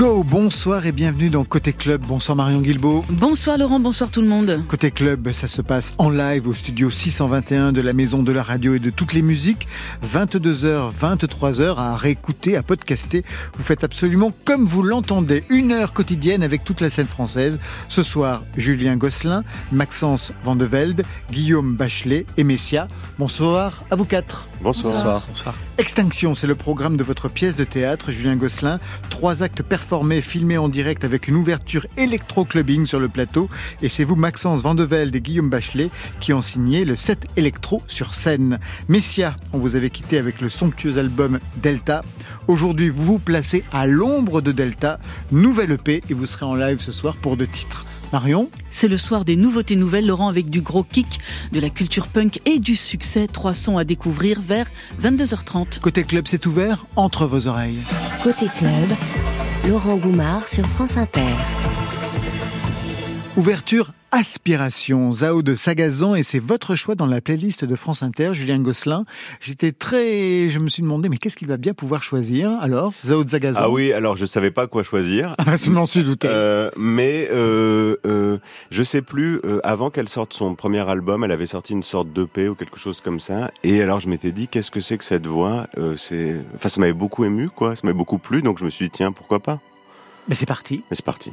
Go, bonsoir et bienvenue dans Côté Club. Bonsoir Marion Guilbault. Bonsoir Laurent, bonsoir tout le monde. Côté Club, ça se passe en live au studio 621 de la Maison de la Radio et de toutes les musiques. 22h, 23h à réécouter, à podcaster. Vous faites absolument comme vous l'entendez. Une heure quotidienne avec toute la scène française. Ce soir, Julien Gosselin, Maxence Vandevelde, Guillaume Bachelet et Messia. Bonsoir à vous quatre. Bonsoir. Bonsoir. Extinction, c'est le programme de votre pièce de théâtre, Julien Gosselin. Trois actes filmés en direct avec une ouverture électro-clubbing sur le plateau. Et c'est vous, Maxence Vandevelde et Guillaume Bachelet, qui ont signé le set électro sur scène. Messia, on vous avait quitté avec le somptueux album Delta. Aujourd'hui, vous vous placez à l'ombre de Delta. Nouvelle EP et vous serez en live ce soir pour deux titres. Marion C'est le soir des nouveautés nouvelles, Laurent, avec du gros kick, de la culture punk et du succès. Trois sons à découvrir vers 22h30. Côté club, c'est ouvert entre vos oreilles. Côté club, Laurent Goumard sur France Inter. Ouverture Aspiration, Zao de Sagazan, et c'est votre choix dans la playlist de France Inter, Julien Gosselin. J'étais très, je me suis demandé, mais qu'est-ce qu'il va bien pouvoir choisir Alors, Zao de Sagazan? Ah oui, alors je savais pas quoi choisir. Ah, je m'en suis douté. Euh, mais euh, euh, je sais plus. euh, avant qu'elle sorte son premier album, elle avait sorti une sorte d'EP ou quelque chose comme ça. Et alors je m'étais dit, qu'est-ce que c'est que cette voix? Euh, C'est, enfin, ça m'avait beaucoup ému, quoi. Ça m'avait beaucoup plu, donc je me suis dit, tiens, pourquoi pas? Mais c'est parti. Et c'est parti.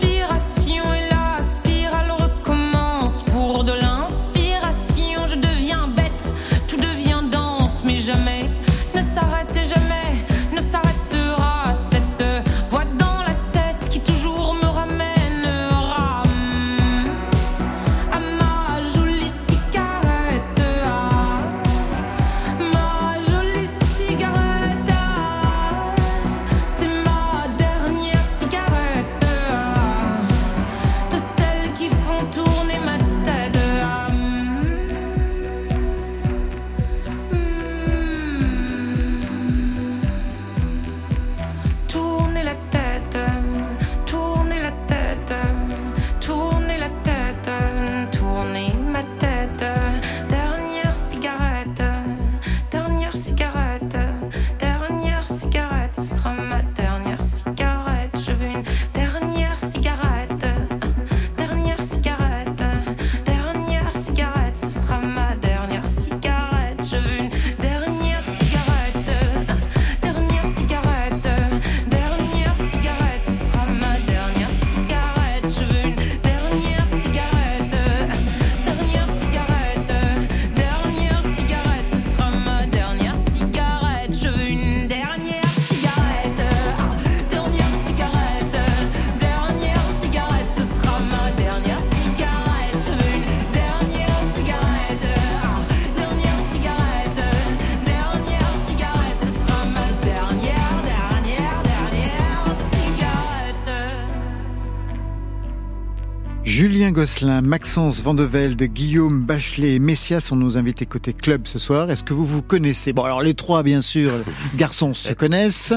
Gosselin, Maxence Vandevelde, Guillaume Bachelet et Messia sont nos invités côté club ce soir. Est-ce que vous vous connaissez? Bon, alors les trois, bien sûr, garçons se connaissent.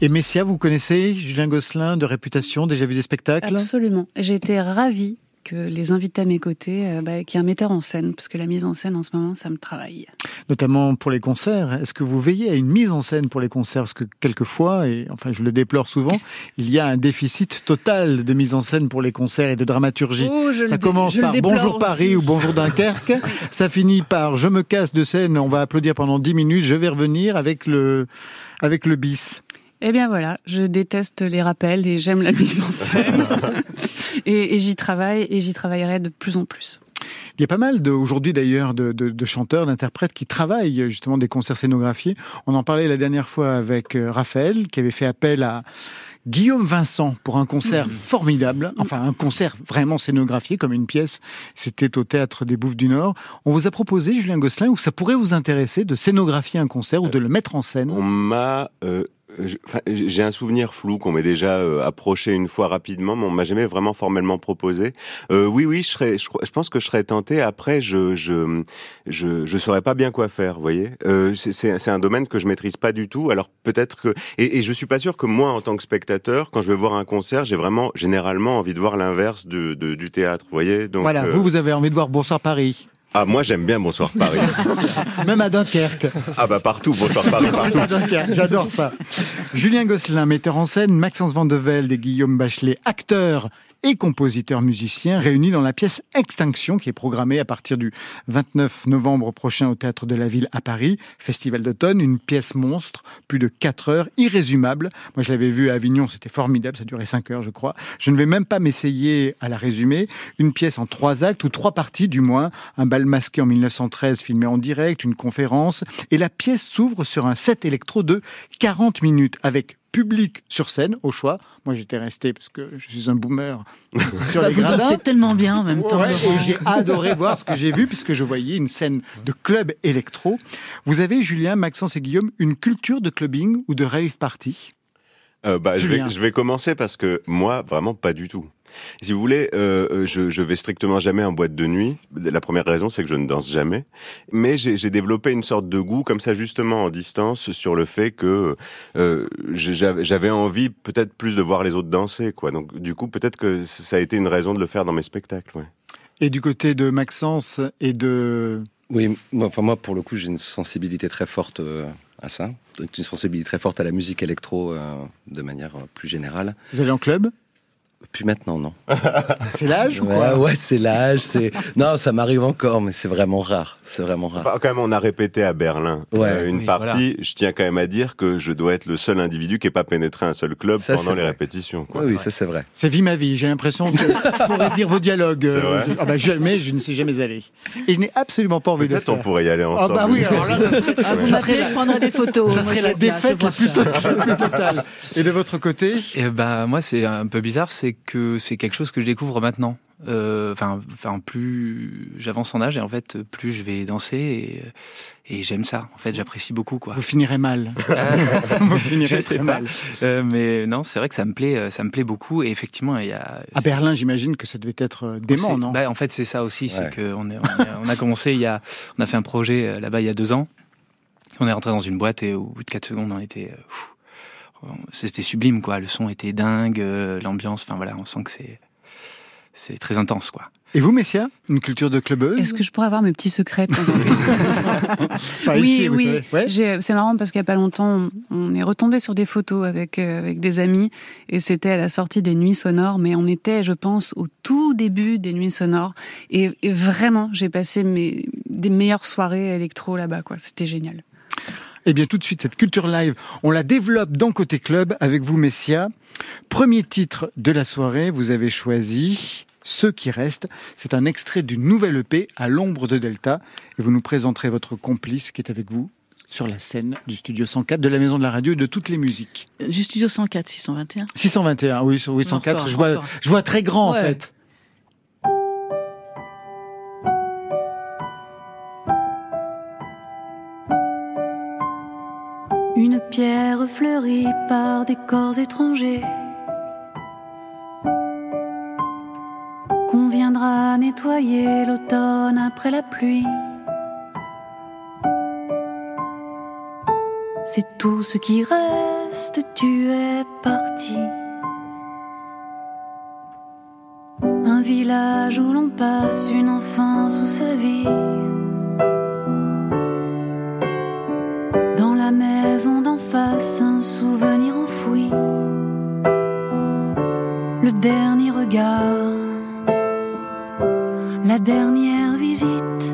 Et Messia, vous connaissez Julien Gosselin de réputation, déjà vu des spectacles? Absolument. J'ai été ravie que les invités à mes côtés, euh, bah, qu'il y ait un metteur en scène, parce que la mise en scène en ce moment, ça me travaille. Notamment pour les concerts. Est-ce que vous veillez à une mise en scène pour les concerts? Parce que quelquefois, et enfin je le déplore souvent, il y a un déficit total de mise en scène pour les concerts et de dramaturgie. Oh, Ça commence par Bonjour Paris aussi. ou Bonjour Dunkerque. Ça finit par Je me casse de scène, on va applaudir pendant 10 minutes, je vais revenir avec le, avec le bis. Eh bien voilà, je déteste les rappels et j'aime la mise en scène. et et j'y travaille et j'y travaillerai de plus en plus. Il y a pas mal aujourd'hui d'ailleurs de, de, de chanteurs, d'interprètes qui travaillent justement des concerts scénographiés. On en parlait la dernière fois avec euh, Raphaël, qui avait fait appel à Guillaume Vincent pour un concert formidable, enfin un concert vraiment scénographié comme une pièce. C'était au théâtre des Bouffes du Nord. On vous a proposé, Julien Gosselin, où ça pourrait vous intéresser de scénographier un concert ou de le mettre en scène. On m'a euh, j'ai un souvenir flou qu'on m'ait déjà euh, approché une fois rapidement, mais on m'a jamais vraiment formellement proposé. Euh, oui, oui, je serais, je, pense que je serais tenté. Après, je, je, je, je saurais pas bien quoi faire. Vous voyez, euh, c'est- un domaine que je maîtrise pas du tout. Alors peut-être que, et, et je suis pas sûr que moi, en tant que spectateur, quand je vais voir un concert, j'ai vraiment généralement envie de voir l'inverse de- du théâtre. Vous voyez, donc voilà, euh, vous, vous avez envie de voir Bonsoir Paris, ah moi j'aime bien Bonsoir Paris. même à Dunkerque. ah bah partout Bonsoir Paris partout. J'adore ça. Julien Gosselin, metteur en scène, Maxence Van de Velde et Guillaume Bachelet, acteurs et compositeurs musiciens réunis dans la pièce Extinction qui est programmée à partir du 29 novembre prochain au Théâtre de la Ville à Paris, Festival d'automne, une pièce monstre, plus de 4 heures, irrésumable. Moi je l'avais vu à Avignon, c'était formidable, ça durait 5 heures je crois. Je ne vais même pas m'essayer à la résumer. Une pièce en trois actes ou trois parties du moins, un bal masqué en 1913 filmé en direct, une conférence, et la pièce s'ouvre sur un set électro de 40 minutes avec public sur scène au choix. Moi j'étais resté parce que je suis un boomer sur Bah, les vous gradins. dansez tellement bien en même temps. Ouais, Laurent. et j'ai adoré voir ce que j'ai vu puisque je voyais une scène de club électro. Vous avez, Julien, Maxence et Guillaume, une culture de clubbing ou de rave party? Euh, bah, je Julien. vais, je vais commencer parce que moi, vraiment pas du tout. Si vous voulez, euh, euh, je, je vais strictement jamais en boîte de nuit. La première raison, c'est que je ne danse jamais. Mais j'ai développé une sorte de goût, comme ça, justement en distance, sur le fait que euh, j'avais j'avais envie peut-être plus de voir les autres danser, quoi. Donc, du coup, peut-être que ça a été une raison de le faire dans mes spectacles. Ouais. Et du côté de Maxence et de... Oui, moi, enfin moi pour le coup j'ai une sensibilité très forte euh, à ça, une sensibilité très forte à la musique électro euh, de manière euh, plus générale. Vous allez en club? Puis maintenant non. C'est l'âge ou quoi ouais, c'est l'âge, c'est non, ça m'arrive encore, mais c'est vraiment rare, c'est vraiment rare. Enfin, quand même, on a répété à Berlin Ouais. euh, une Oui, partie. Je tiens quand même à dire que je dois être le seul individu qui n'ait pas pénétré un seul club Ça, pendant les vrai. répétitions. Quoi. Oui, oui, ça c'est vrai. C'est vie ma vie. J'ai l'impression que je pourrais dire vos dialogues. Vrai je- ah bah, jamais, je ne suis jamais allé. Et je n'ai absolument pas envie de le Peut-être on faire. pourrait y aller Ah ensemble. bah oui, alors là, ça serait, Ah, vous m'appelez, je prendrai des photos. ça serait la défaite la plus, totale. Et de votre côté? Et bah moi c'est un peu bizarre, c'est que c'est quelque chose que je découvre maintenant. Euh, Enfin, enfin plus j'avance en âge et en fait plus je vais danser et, et j'aime ça. En fait, j'apprécie beaucoup quoi. Vous finirez mal. Euh, Vous finirez Je sais très pas. mal. euh, mais non, c'est vrai que ça me plaît, euh, ça me plaît beaucoup et effectivement il y a. À Berlin, j'imagine que ça devait être euh, dément, C'est- non? bah, En fait, c'est ça aussi, c'est Ouais. qu'on est, on, est- on a commencé il y a, on a fait un projet euh, là-bas il y a deux ans. On est rentré dans une boîte et au bout de quatre secondes, on était, euh, pfff, on- c'était sublime quoi. Le son était dingue, euh, l'ambiance, enfin voilà, on sent que c'est, c'est très intense quoi. Et vous, Messia Une culture de clubeuse Est-ce que je pourrais avoir mes petits secrets de temps en temps Pas oui, ici, vous oui. Ouais. C'est marrant parce qu'il n'y a pas longtemps, on, on est retombé sur des photos avec, euh, avec des amis et c'était à la sortie des Nuits Sonores, mais on était, je pense, au tout début des Nuits Sonores et, et vraiment, j'ai passé mes, des meilleures soirées électro là-bas, quoi. C'était génial. Eh bien, tout de suite, cette culture live, on la développe dans Côté Club avec vous, Messia. Premier titre de la soirée, vous avez choisi Ceux qui restent. C'est un extrait d'une nouvelle EP à l'ombre de Delta. Et vous nous présenterez votre complice qui est avec vous sur la scène du studio 104 de la Maison de la Radio et de toutes les musiques. Du studio 104, 621. 621, oui, sur- oui 104. Enfin, je, vois, je vois très grand, en fait. Pierre fleurie par des corps étrangers qu'on viendra nettoyer l'automne après la pluie. C'est tout ce qui reste, tu es parti. Un village où l'on passe une enfance ou sa vie. Dernier regard, la dernière visite.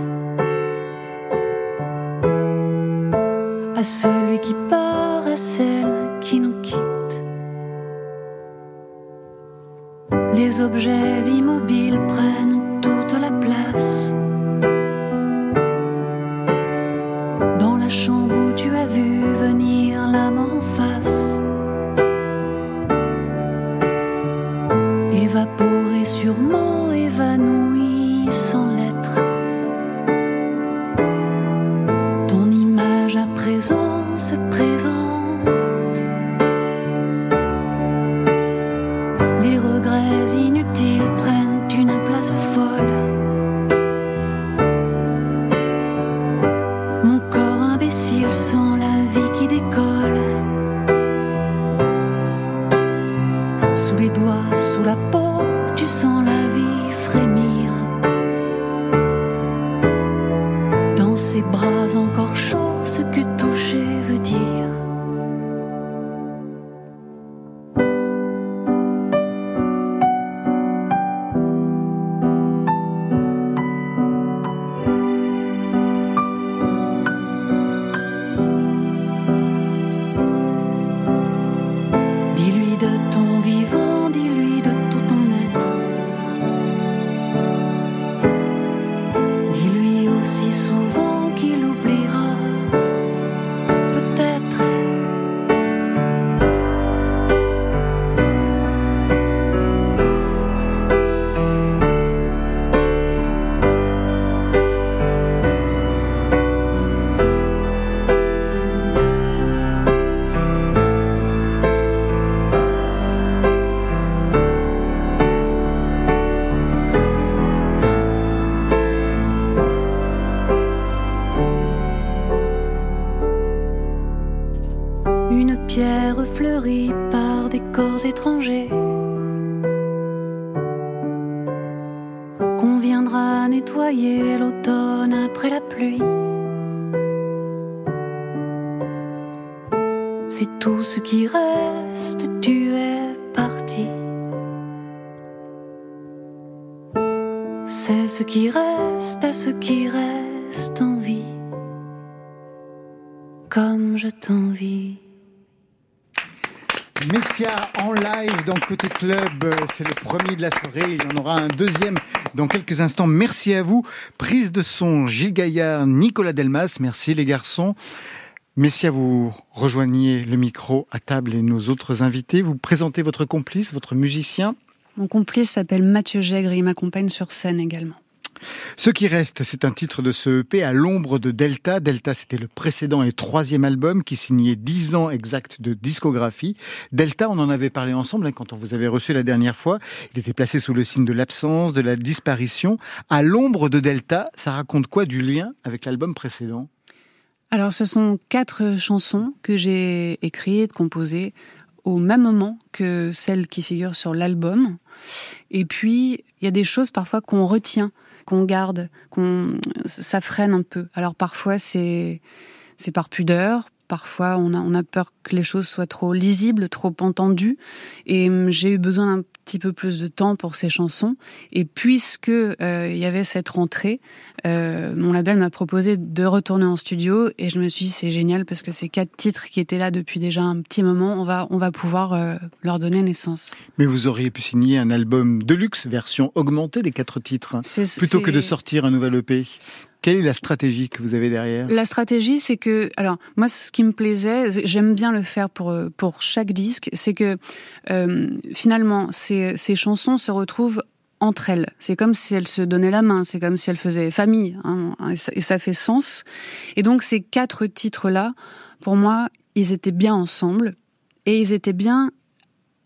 À celui qui part, à celle qui nous quitte. Les objets immobiles prennent Euh, c'est le premier de la soirée, il y en aura un deuxième dans quelques instants. Merci à vous. Prise de son, Gilles Gaillard, Nicolas Delmas, merci les garçons. Messia, vous rejoignez le micro à table et nos autres invités. Vous présentez votre complice, votre musicien. Mon complice s'appelle Mathieu Gègre et il m'accompagne sur scène également. Ce qui reste, c'est un titre de ce EP à l'ombre de Delta. Delta, c'était le précédent et troisième album qui signait dix ans exact de discographie. Delta, on en avait parlé ensemble hein, quand on vous avait reçu la dernière fois. Il était placé sous le signe de l'absence, de la disparition. À l'ombre de Delta, ça raconte quoi du lien avec l'album précédent? Alors, ce sont quatre chansons que j'ai écrites, composées au même moment que celles qui figurent sur l'album. Et puis, il y a des choses parfois qu'on retient, qu'on garde, qu'on ça freine un peu. Alors parfois c'est par pudeur, parfois on a on a peur que les choses soient trop lisibles, trop entendues. Et hum, j'ai eu besoin d'un petit peu plus de temps pour ces chansons. Et puisque euh, il y avait cette rentrée, euh, mon label m'a proposé de retourner en studio et je me suis dit c'est génial parce que ces quatre titres qui étaient là depuis déjà un petit moment, on va on va pouvoir euh, leur donner naissance. Mais vous auriez pu signer un album de luxe, version augmentée des quatre titres, hein, plutôt que de sortir un nouvel EP. Quelle est la stratégie que vous avez derrière? La stratégie, c'est que, alors moi, ce qui me plaisait, j'aime bien le faire pour euh, pour chaque disque, c'est que euh, finalement, ces, ces chansons se retrouvent entre elles. C'est comme si elles se donnaient la main, c'est comme si elles faisaient famille, hein, et, ça, et ça fait sens. Et donc ces quatre titres-là, pour moi, ils étaient bien ensemble et ils étaient bien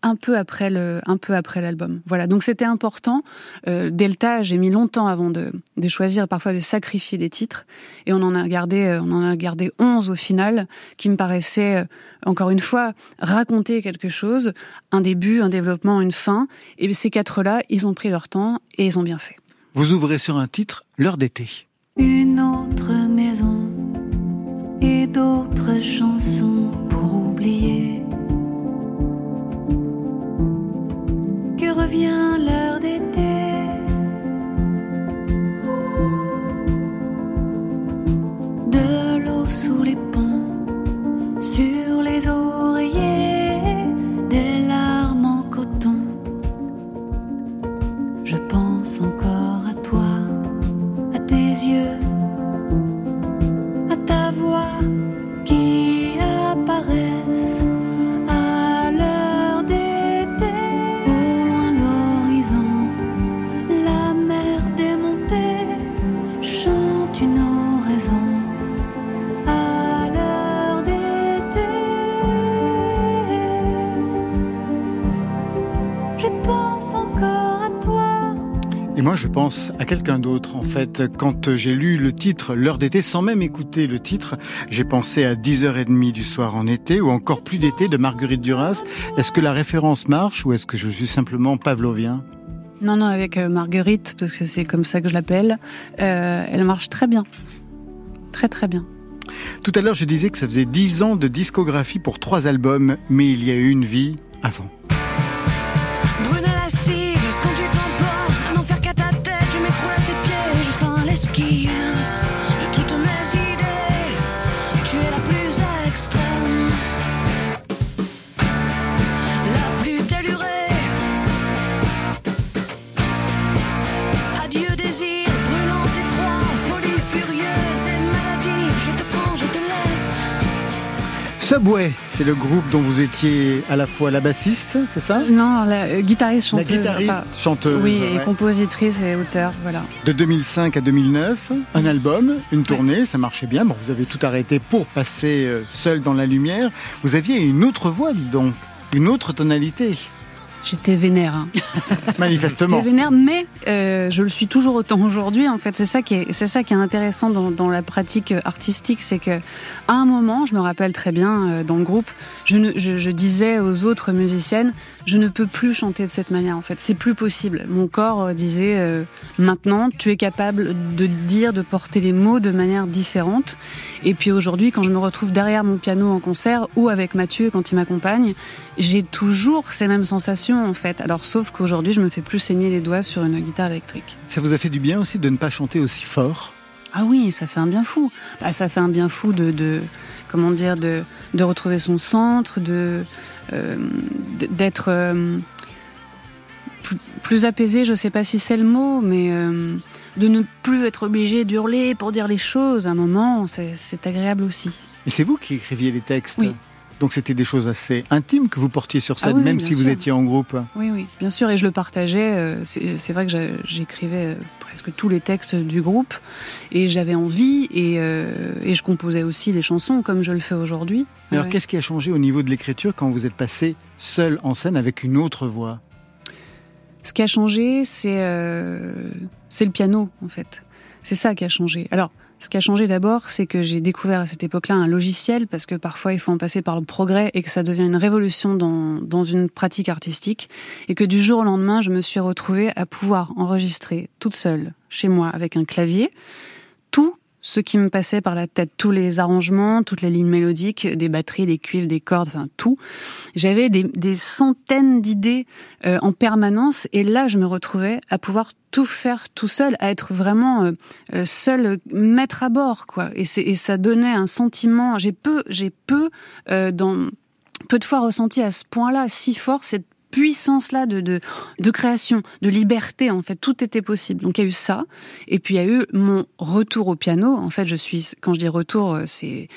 un peu après le, un peu après l'album. Voilà, donc c'était important. Euh, Delta, j'ai mis longtemps avant de, de choisir, parfois de sacrifier des titres, et on en a gardé, euh, on en a gardé 11 au final, qui me paraissaient euh, encore une fois raconter quelque chose, un début, un développement, une fin. Et ces quatre-là, ils ont pris leur temps et ils ont bien fait. Vous ouvrez sur un titre, L'heure d'été. Une autre maison et d'autres chansons pour oublier. Revient l'heure moi, je pense à quelqu'un d'autre, en fait. Quand j'ai lu le titre L'heure d'été, sans même écouter le titre, j'ai pensé à 10h30 du soir en été, ou encore plus d'été de Marguerite Duras. Est-ce que la référence marche, ou est-ce que je suis simplement pavlovien? Non, non, avec euh, Marguerite, parce que c'est comme ça que je l'appelle, euh, elle marche très bien. très très bien. Tout à l'heure, je disais que ça faisait 10 ans de discographie pour trois albums, mais il y a eu une vie avant. Subway, c'est le groupe dont vous étiez à la fois la bassiste, c'est ça? Non, la euh, guitariste, La chanteuse. guitariste, enfin, chanteuse. oui, ouais. et compositrice et auteur, voilà. De 2005 à 2009, un album, une tournée, ça marchait bien. Bon, vous avez tout arrêté pour passer euh, seul dans la lumière. Vous aviez une autre voix, dis donc, une autre tonalité, J'étais vénère. Hein. manifestement. J'étais vénère, mais euh, je le suis toujours autant aujourd'hui. En fait, c'est ça qui est, c'est ça qui est intéressant dans, dans la pratique artistique, c'est que à un moment, je me rappelle très bien euh, dans le groupe, je, ne, je, je disais aux autres musiciennes, je ne peux plus chanter de cette manière. En fait, c'est plus possible. Mon corps euh, disait, euh, maintenant, tu es capable de dire, de porter les mots de manière différente. Et puis aujourd'hui, quand je me retrouve derrière mon piano en concert ou avec Mathieu quand il m'accompagne, j'ai toujours ces mêmes sensations en fait. Alors sauf qu'aujourd'hui, je me fais plus saigner les doigts sur une guitare électrique. Ça vous a fait du bien aussi de ne pas chanter aussi fort? Ah oui, ça fait un bien fou. Bah, ça fait un bien fou de, de comment dire, de, de retrouver son centre, de euh, d'être euh, plus, plus apaisé. Je sais pas si c'est le mot, mais euh, de ne plus être obligé d'hurler pour dire les choses. À un moment, c'est c'est agréable aussi. Et c'est vous qui écriviez les textes? Oui. Donc c'était des choses assez intimes que vous portiez sur scène, Ah oui, même si vous étiez en groupe. Oui, oui, bien sûr, et je le partageais. euh, C'est vrai que j'écrivais euh, presque tous les textes du groupe, et j'avais envie, et, euh, et je composais aussi les chansons comme je le fais aujourd'hui. Alors Ouais. qu'est-ce qui a changé au niveau de l'écriture quand vous êtes passé seul en scène avec une autre voix? Ce qui a changé, c'est euh, c'est le piano, en fait. C'est ça qui a changé. Alors, ce qui a changé d'abord, c'est que j'ai découvert à cette époque-là un logiciel, parce que parfois il faut en passer par le progrès et que ça devient une révolution dans, dans une pratique artistique. Et que du jour au lendemain, je me suis retrouvée à pouvoir enregistrer toute seule, chez moi, avec un clavier, tout ce qui me passait par la tête, tous les arrangements, toutes les lignes mélodiques, des batteries, des cuivres, des cordes, enfin tout. J'avais des, des centaines d'idées euh, en permanence et là je me retrouvais à pouvoir tout faire tout seul, à être vraiment euh, euh, seul maître à bord quoi. Et, et ça donnait un sentiment. J'ai peu, j'ai peu dans peu de fois ressenti à ce point-là si fort cette puissance-là de, de, création, de liberté, en fait, tout était possible. Donc il y a eu ça, et puis il y a eu mon retour au piano. En fait, je suis, quand je dis retour, euh, c'est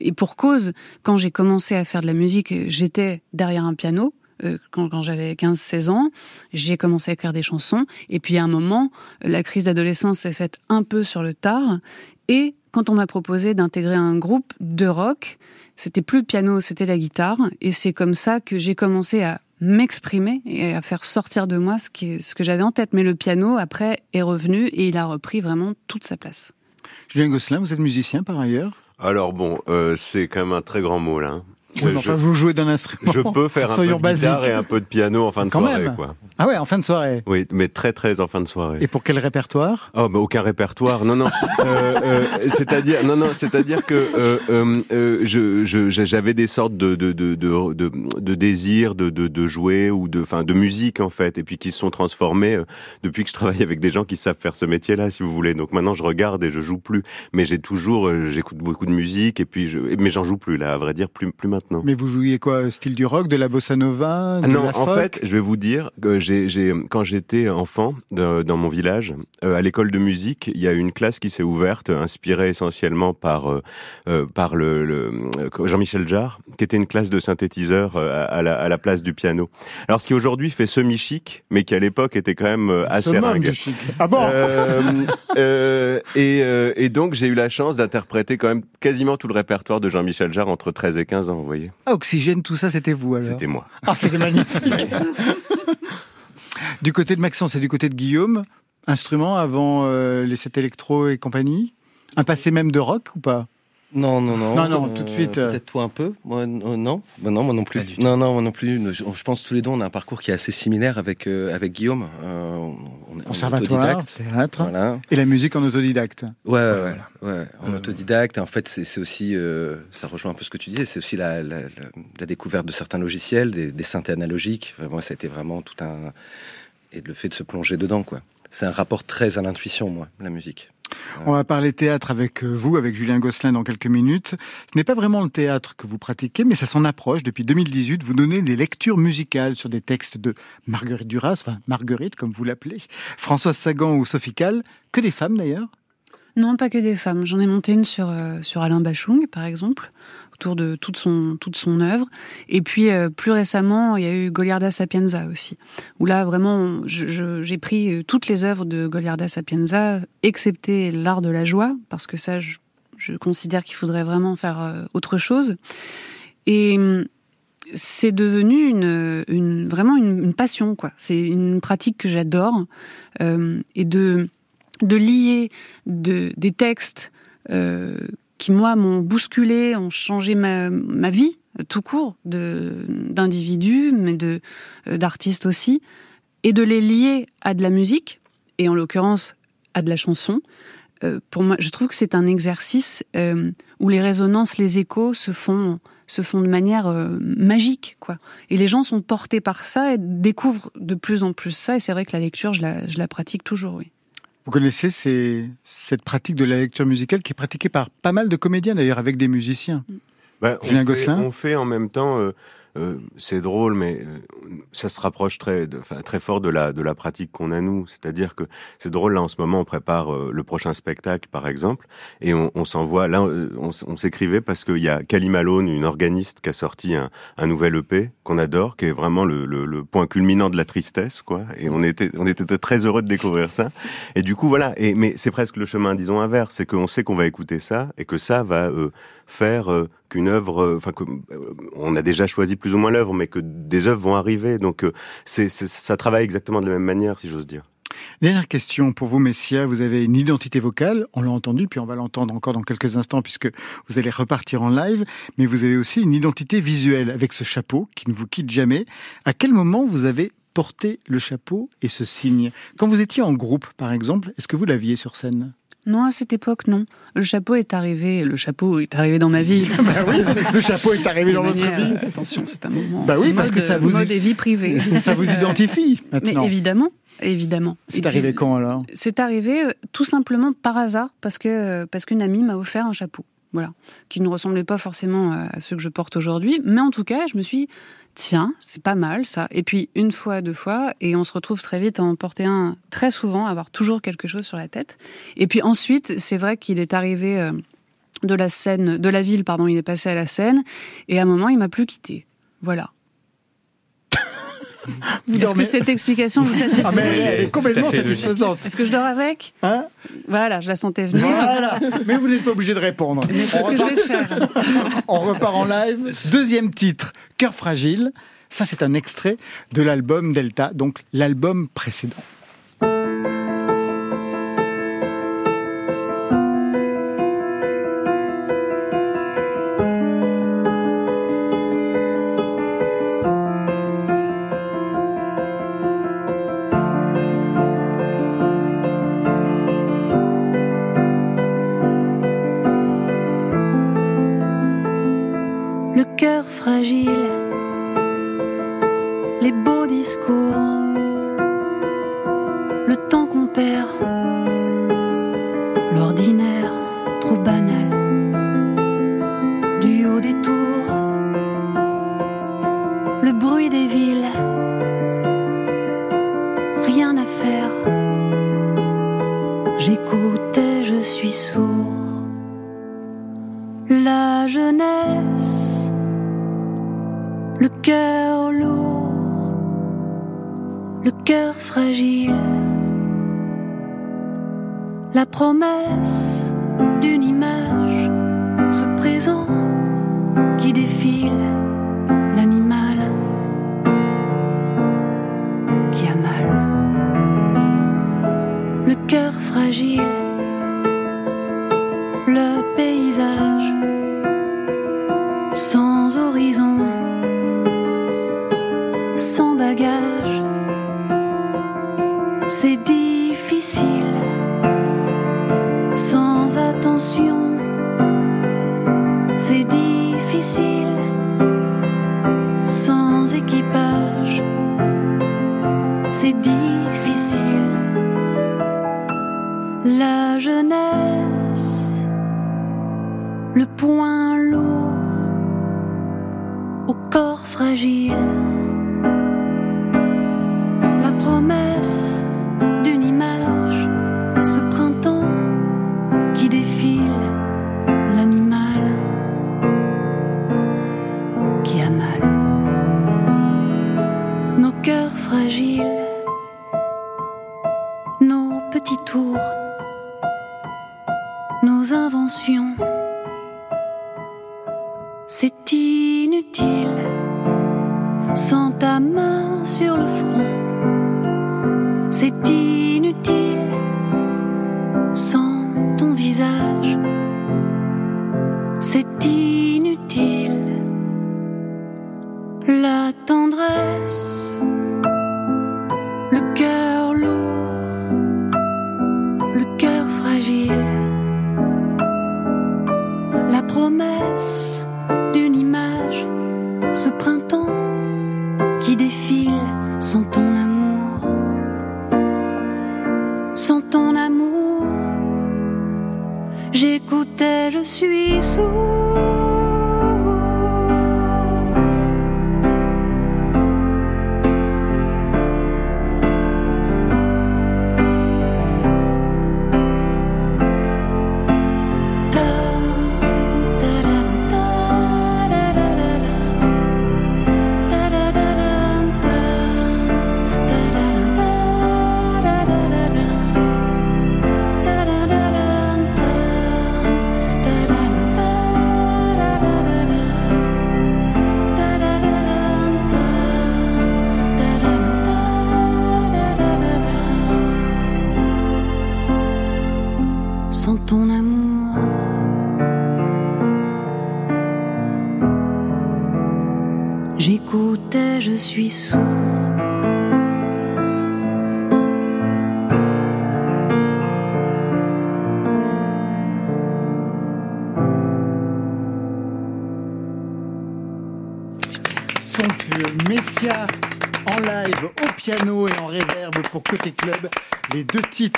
et pour cause. Quand j'ai commencé à faire de la musique, j'étais derrière un piano. euh, Quand, quand j'avais 15-16 ans, j'ai commencé à écrire des chansons. Et puis à un moment, la crise d'adolescence s'est faite un peu sur le tard. Et quand on m'a proposé d'intégrer un groupe de rock, c'était plus le piano, c'était la guitare. Et c'est comme ça que j'ai commencé à m'exprimer et à faire sortir de moi ce, qui est- ce que j'avais en tête. Mais le piano, après, est revenu et il a repris vraiment toute sa place. Julien Gosselin, vous êtes musicien par ailleurs? Alors bon, euh, c'est quand même un très grand mot là. Je, enfin, vous jouez d'un instrument. je peux faire un peu de guitare et un peu de piano en fin de Quand soirée, même. quoi. Ah ouais, en fin de soirée. Oui, mais très très en fin de soirée. Et pour quel répertoire? Oh, bah aucun répertoire. Non, non. Euh, euh, c'est-à-dire, non, non. C'est-à-dire que euh, je, j'avais des sortes de de de de, de, de désirs de, de de jouer ou de, enfin, de musique en fait, et puis qui se sont transformés depuis que je travaille avec des gens qui savent faire ce métier-là, si vous voulez. Donc maintenant, je regarde et je joue plus. Mais j'ai toujours, j'écoute beaucoup de musique et puis je, mais j'en joue plus là, à vrai dire, plus plus maintenant. Mais vous jouiez quoi Style du rock, de la bossa nova, de non, la en folk fait, je vais vous dire que j'ai, j'ai, quand j'étais enfant de- dans mon village, euh, à l'école de musique, il y a une classe qui s'est ouverte, inspirée essentiellement par euh, euh, par le, le- Jean-Michel Jarre, qui était une classe de synthétiseur à, la, à la place du piano. Alors, ce qui aujourd'hui fait semi-chic, mais qui à l'époque était quand même assez ringue. chic. Ah bon Euh, et, et donc j'ai eu la chance d'interpréter quand même quasiment tout le répertoire de Jean-Michel Jarre entre 13 et 15 ans, vous voyez. Ah, Oxygène, tout ça, c'était vous alors C'était moi. Ah, c'était magnifique. Du côté de Maxence et du côté de Guillaume, instrument avant euh, les 7 électro et compagnie Un passé même de rock ou pas? Non, non, non. Non, non, tout de suite, euh. Peut-être toi un peu. Moi, euh, non. Bah non, moi non plus. Non, non, moi non plus. Je, pense tous les deux, on a un parcours qui est assez similaire avec euh, avec Guillaume. Euh, on en Conservatoire, autodidacte. théâtre. Voilà. Et la musique en autodidacte. Ouais, ouais, ouais, ouais, en Euh, autodidacte. En fait, c'est aussi, euh, ça rejoint un peu ce que tu disais, c'est aussi la, la, la- la découverte de certains logiciels, des, des synthés analogiques. Enfin, moi, ça a été vraiment tout un. Et le fait de se plonger dedans, quoi. C'est un rapport très à l'intuition, moi, la musique. On va parler théâtre avec euh, vous, avec Julien Gosselin dans quelques minutes. Ce n'est pas vraiment le théâtre que vous pratiquez, mais ça s'en approche. Depuis 2018, vous donnez des lectures musicales sur des textes de Marguerite Duras, enfin Marguerite comme vous l'appelez, Françoise Sagan ou Sophie Calle, que des femmes d'ailleurs? Non, pas que des femmes. J'en ai monté une sur, euh, sur Alain Bachung, par exemple, autour de toute son, toute son œuvre. Et puis, euh, plus récemment, il y a eu Goliarda Sapienza aussi, où là, vraiment, j'ai pris euh, toutes les œuvres de Goliarda Sapienza, excepté l'art de la joie, parce que ça, je, considère qu'il faudrait vraiment faire euh, autre chose. Et hum, c'est devenu une, vraiment une, passion, quoi. C'est une pratique que j'adore. Et de de lier de, des textes qui, moi, m'ont bousculé, ont changé ma, vie, euh, tout court, d'individus, mais de euh, d'artistes aussi, et de les lier à de la musique, et en l'occurrence à de la chanson. Euh, pour moi, je trouve que c'est un exercice où les résonances, les échos se font se font de manière magique, quoi. Et les gens sont portés par ça et découvrent de plus en plus ça. Et c'est vrai que la lecture, je la, je la pratique toujours, oui. Vous connaissez ces- cette pratique de la lecture musicale qui est pratiquée par pas mal de comédiens d'ailleurs, avec des musiciens. Bah, on Julien fait- Gosselin On fait en même temps, euh, euh, c'est drôle, mais euh, ça se rapproche très, très fort de la, de la pratique qu'on a nous. C'est-à-dire que c'est drôle, là en ce moment, on prépare euh, le prochain spectacle, par exemple, et on, on s'envoie, là, on, s'écrivait parce qu'il y a Kali Malone, une organiste, qui a sorti un, nouvel EP qu'on adore, qui est vraiment le, point culminant de la tristesse, quoi. Et on était, très heureux de découvrir ça. Et du coup, voilà. Et, mais c'est presque le chemin, disons, inverse. C'est qu'on sait qu'on va écouter ça et que ça va faire qu'une œuvre, euh, enfin, euh, on a déjà choisi plus ou moins l'œuvre, mais que des œuvres vont arriver. Donc, euh, ça travaille exactement de la même manière, si j'ose dire. Dernière question pour vous, Messia. Vous avez une identité vocale, on l'a entendu, puis on va l'entendre encore dans quelques instants puisque vous allez repartir en live, mais vous avez aussi une identité visuelle avec ce chapeau qui ne vous quitte jamais. À quel moment vous avez porté le chapeau et ce signe? Quand vous étiez en groupe, par exemple, est-ce que vous l'aviez sur scène? Non, à cette époque, non. Le chapeau est arrivé, le chapeau est arrivé dans ma vie. Bah oui, le chapeau est arrivé dans manière, vie. euh, Attention, c'est un moment. Bah oui, parce mode- que ça vous- mode et vie privée. Ça vous identifie Mais maintenant. évidemment, évidemment. Et C'est puis, arrivé quand alors? C'est arrivé euh, tout simplement par hasard parce que euh, parce qu'une amie m'a offert un chapeau, voilà, qui ne ressemblait pas forcément à ceux que je porte aujourd'hui, mais en tout cas, je me suis tiens, c'est pas mal ça. Et puis une fois, deux fois, et on se retrouve très vite à en porter un très souvent, à avoir toujours quelque chose sur la tête. Et puis ensuite, c'est vrai qu'il est arrivé euh, de la scène, de la ville, pardon, il est passé à la scène, et à un moment, il m'a plus quitté. Voilà. Est-ce dormez- que cette explication vous satisfait Ah, mais elle est complètement satisfaisante. Est-ce que je dors avec Hein Voilà, je la sentais venir. voilà. Mais vous n'êtes pas obligé de répondre. Mais c'est ce que je vais faire. On repart en live. Deuxième titre, Cœur fragile. Ça, c'est un extrait de l'album Delta, donc l'album précédent. Suis sourd. La jeunesse, le cœur lourd, le cœur fragile, la promesse d'une image, ce présent qui défile, l'animal qui a mal, le cœur fragile. le paysage C'est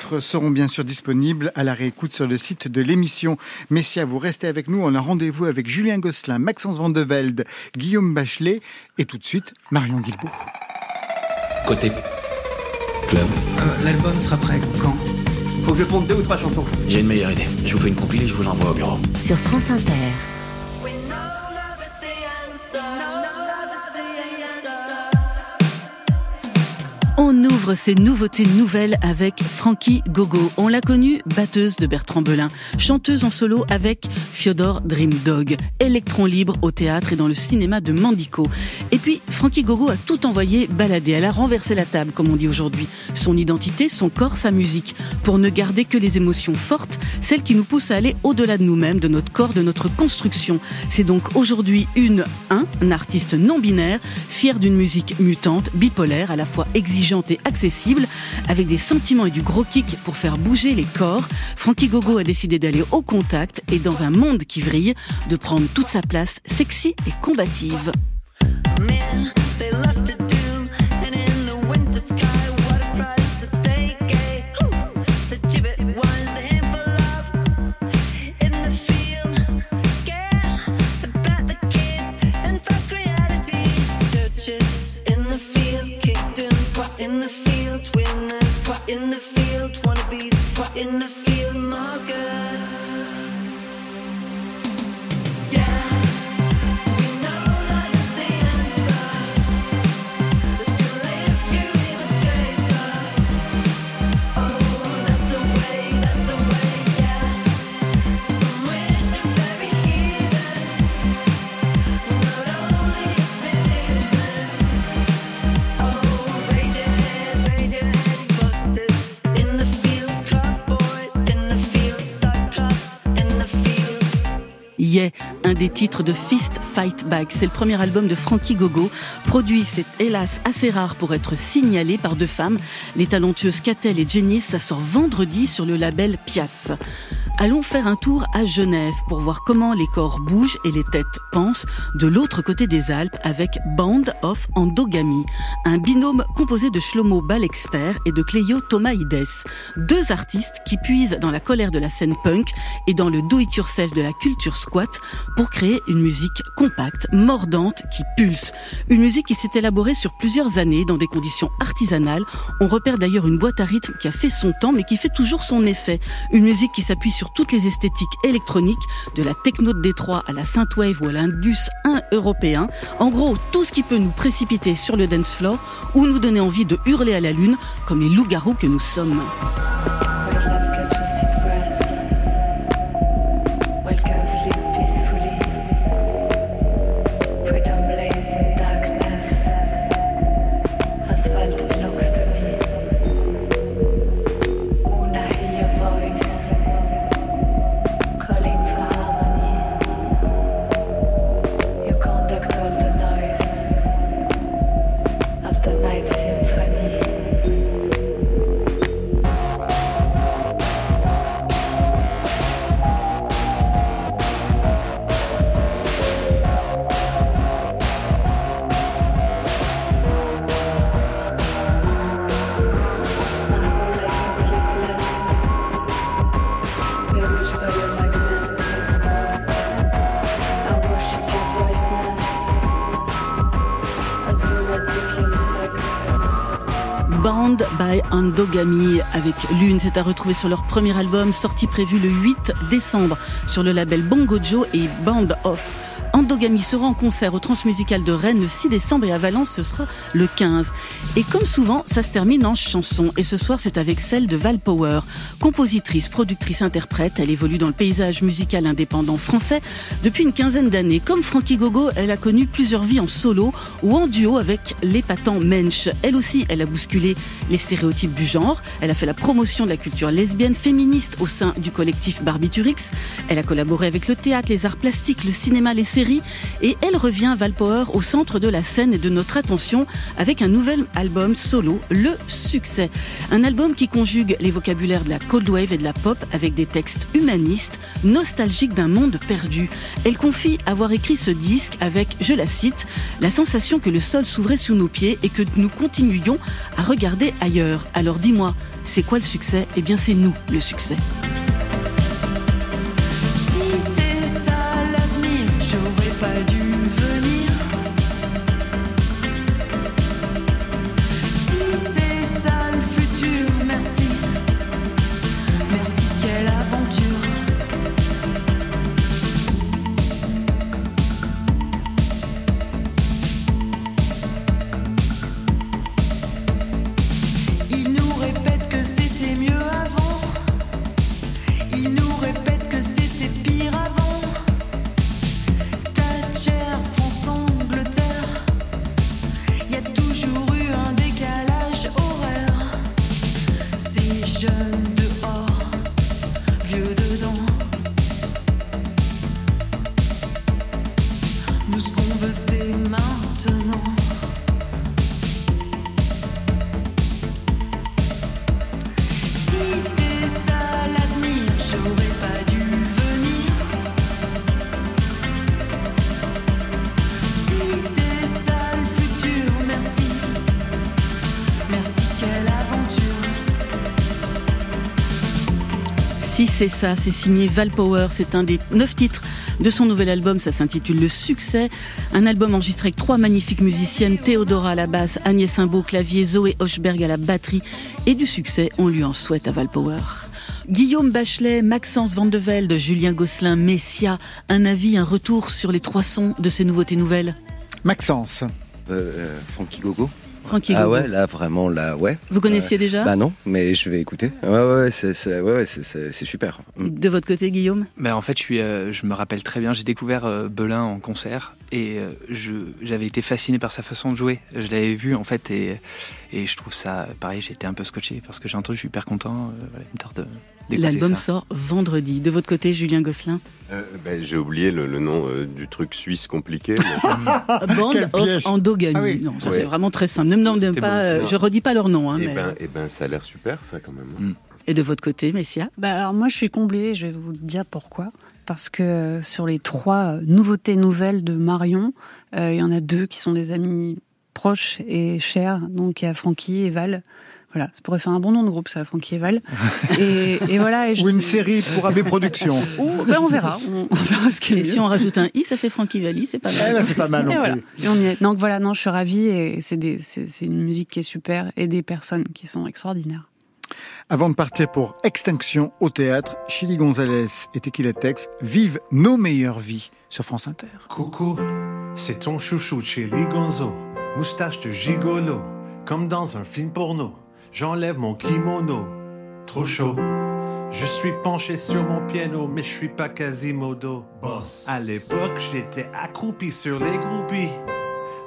titres seront bien sûr disponibles à la réécoute sur le site de l'émission. Messia, vous restez avec nous. On a rendez-vous avec Julien Gosselin, Maxence Vandevelde, Guillaume Bachelet et tout de suite Marion Guilbault. Côté club. Euh, L'album sera prêt quand? Faut que je ponde deux ou trois chansons. J'ai une meilleure idée. Je vous fais une compilée, je vous l'envoie au bureau. Sur France Inter. On ouvre ces nouveautés nouvelles avec Frankie Gogo. On l'a connue batteuse de Bertrand Belin, chanteuse en solo avec Fyodor Dream Dog, électron libre au théâtre et dans le cinéma de Mandico. Et puis Frankie Gogo a tout envoyé balader. Elle a renversé la table, comme on dit aujourd'hui. Son identité, son corps, sa musique, pour ne garder que les émotions fortes, celles qui nous poussent à aller au-delà de nous-mêmes, de notre corps, de notre construction. C'est donc aujourd'hui une, un, un artiste non binaire, fier d'une musique mutante, bipolaire, à la fois exigeante et accessible, avec des sentiments et du gros kick pour faire bouger les corps. Frankie Gogo a décidé d'aller au contact et dans un monde qui vrille, de prendre toute sa place sexy et combative. In the un des titres de Fist Fight Back. C'est le premier album de Frankie Gogo, produit, c'est hélas assez rare pour être signalé par deux femmes, les talentueuses Catel et Jenny. Ça sort vendredi sur le label Pias. Allons faire un tour à Genève pour voir comment les corps bougent et les têtes pensent de l'autre côté des Alpes avec Band of Endogamy, un binôme composé de Shlomo Balexter et de Cleo Thomaïdes, deux artistes qui puisent dans la colère de la scène punk et dans le do-it-yourself de la culture squat pour créer une musique compacte, mordante, qui pulse. Une musique qui s'est élaborée sur plusieurs années dans des conditions artisanales. On repère d'ailleurs une boîte à rythme qui a fait son temps mais qui fait toujours son effet. Une musique qui s'appuie sur toutes les esthétiques électroniques, de la techno de Détroit à la synthwave ou à l'indus 1 européen. En gros, tout ce qui peut nous précipiter sur le dance floor ou nous donner envie de hurler à la lune comme les loups-garous que nous sommes. By Endogamy avec Lune, c'est à retrouver sur leur premier album sorti prévu le 8 décembre sur le label Bongo Joe et Band Off. Endogamy sera en concert au Transmusical de Rennes le 6 décembre et à Valence ce sera le 15. Et comme souvent, ça se termine en chanson et ce soir c'est avec celle de Val Power, compositrice, productrice, interprète. Elle évolue dans le paysage musical indépendant français depuis une quinzaine d'années. Comme Frankie Gogo, elle a connu plusieurs vies en solo ou en duo avec l'épatant Mensch. Elle aussi, elle a bousculé les stéréotypes du genre. Elle a fait la promotion de la culture lesbienne féministe au sein du collectif Barbiturix. Elle a collaboré avec le théâtre, les arts plastiques, le cinéma, les séries et elle revient Valpower au centre de la scène et de notre attention avec un nouvel album solo, Le Succès. Un album qui conjugue les vocabulaires de la cold wave et de la pop avec des textes humanistes, nostalgiques d'un monde perdu. Elle confie avoir écrit ce disque avec, je la cite, la sensation que le sol s'ouvrait sous nos pieds et que nous continuions à regarder ailleurs. Alors dis-moi, c'est quoi le succès? Eh bien c'est nous le succès. Ça, c'est signé Val Power, c'est un des neuf titres de son nouvel album, ça s'intitule Le Succès, un album enregistré avec trois magnifiques musiciennes, Théodora à la basse, Agnès Imbeau au clavier, Zoé Hochberg à la batterie, et du succès, on lui en souhaite à Val Power. Guillaume Bachelet, Maxence Van de Velde, Julien Gosselin, Messia, un avis, un retour sur les trois sons de ces nouveautés nouvelles? Maxence. Euh, Frankie Gogo. Ah ouais, là vraiment, là, ouais. Vous connaissiez déjà Bah non, mais je vais écouter. Ouais, ouais, ouais, c'est, c'est- ouais, ouais, c'est, c'est- c'est super. Mm. De votre côté, Guillaume Ben, en fait, je, suis, euh, je me rappelle très bien, j'ai découvert euh, Belin en concert et euh, je j'avais été fasciné par sa façon de jouer. Je l'avais vu en fait et, et je trouve ça pareil. J'ai été un peu scotché parce que j'ai entendu, je suis hyper content. euh, voilà, une tarte de- L'album sort vendredi. De votre côté, Julien Gosselin Euh, ben, J'ai oublié le, le nom euh, du truc suisse compliqué. mais- Band of. Endogamy. Ah oui. Non, ça Ouais. c'est vraiment très simple. Ne me demandez pas, euh, je redis pas leur nom. Hein, Eh mais- ben, eh ben, ça a l'air super, ça, quand même. Mm. Et de votre côté, Messia? Bah alors moi je suis comblée, je vais vous dire pourquoi. Parce que euh, sur les trois nouveautés nouvelles de Marion, euh, il y en a deux qui sont des amis proches et chers. Donc il y a Francky et Val. Voilà, ça pourrait faire un bon nom de groupe, ça, Francky et Val. Et, et voilà. Et je- Ou une série pour AB Productions. Ou- ben, on verra, on, on verra ce qu'il y Et si on rajoute un i, ça fait Frankie Valli, c'est pas Eh mal. ben, c'est pas mal non Et voilà. plus. Et on y est. Donc voilà, non, je suis ravie et c'est des- c'est c'est une musique qui est super et des personnes qui sont extraordinaires. Avant de partir pour Extinction au théâtre, Chili Gonzalez et Tequila Tex vivent nos meilleures vies sur France Inter. Coucou, c'est ton chouchou Chili Gonzo, moustache de gigolo, comme dans un film porno. J'enlève mon kimono, trop chaud. Je suis penché sur mon piano, mais je suis pas Quasimodo. Boss. À l'époque, j'étais accroupi sur les groupies.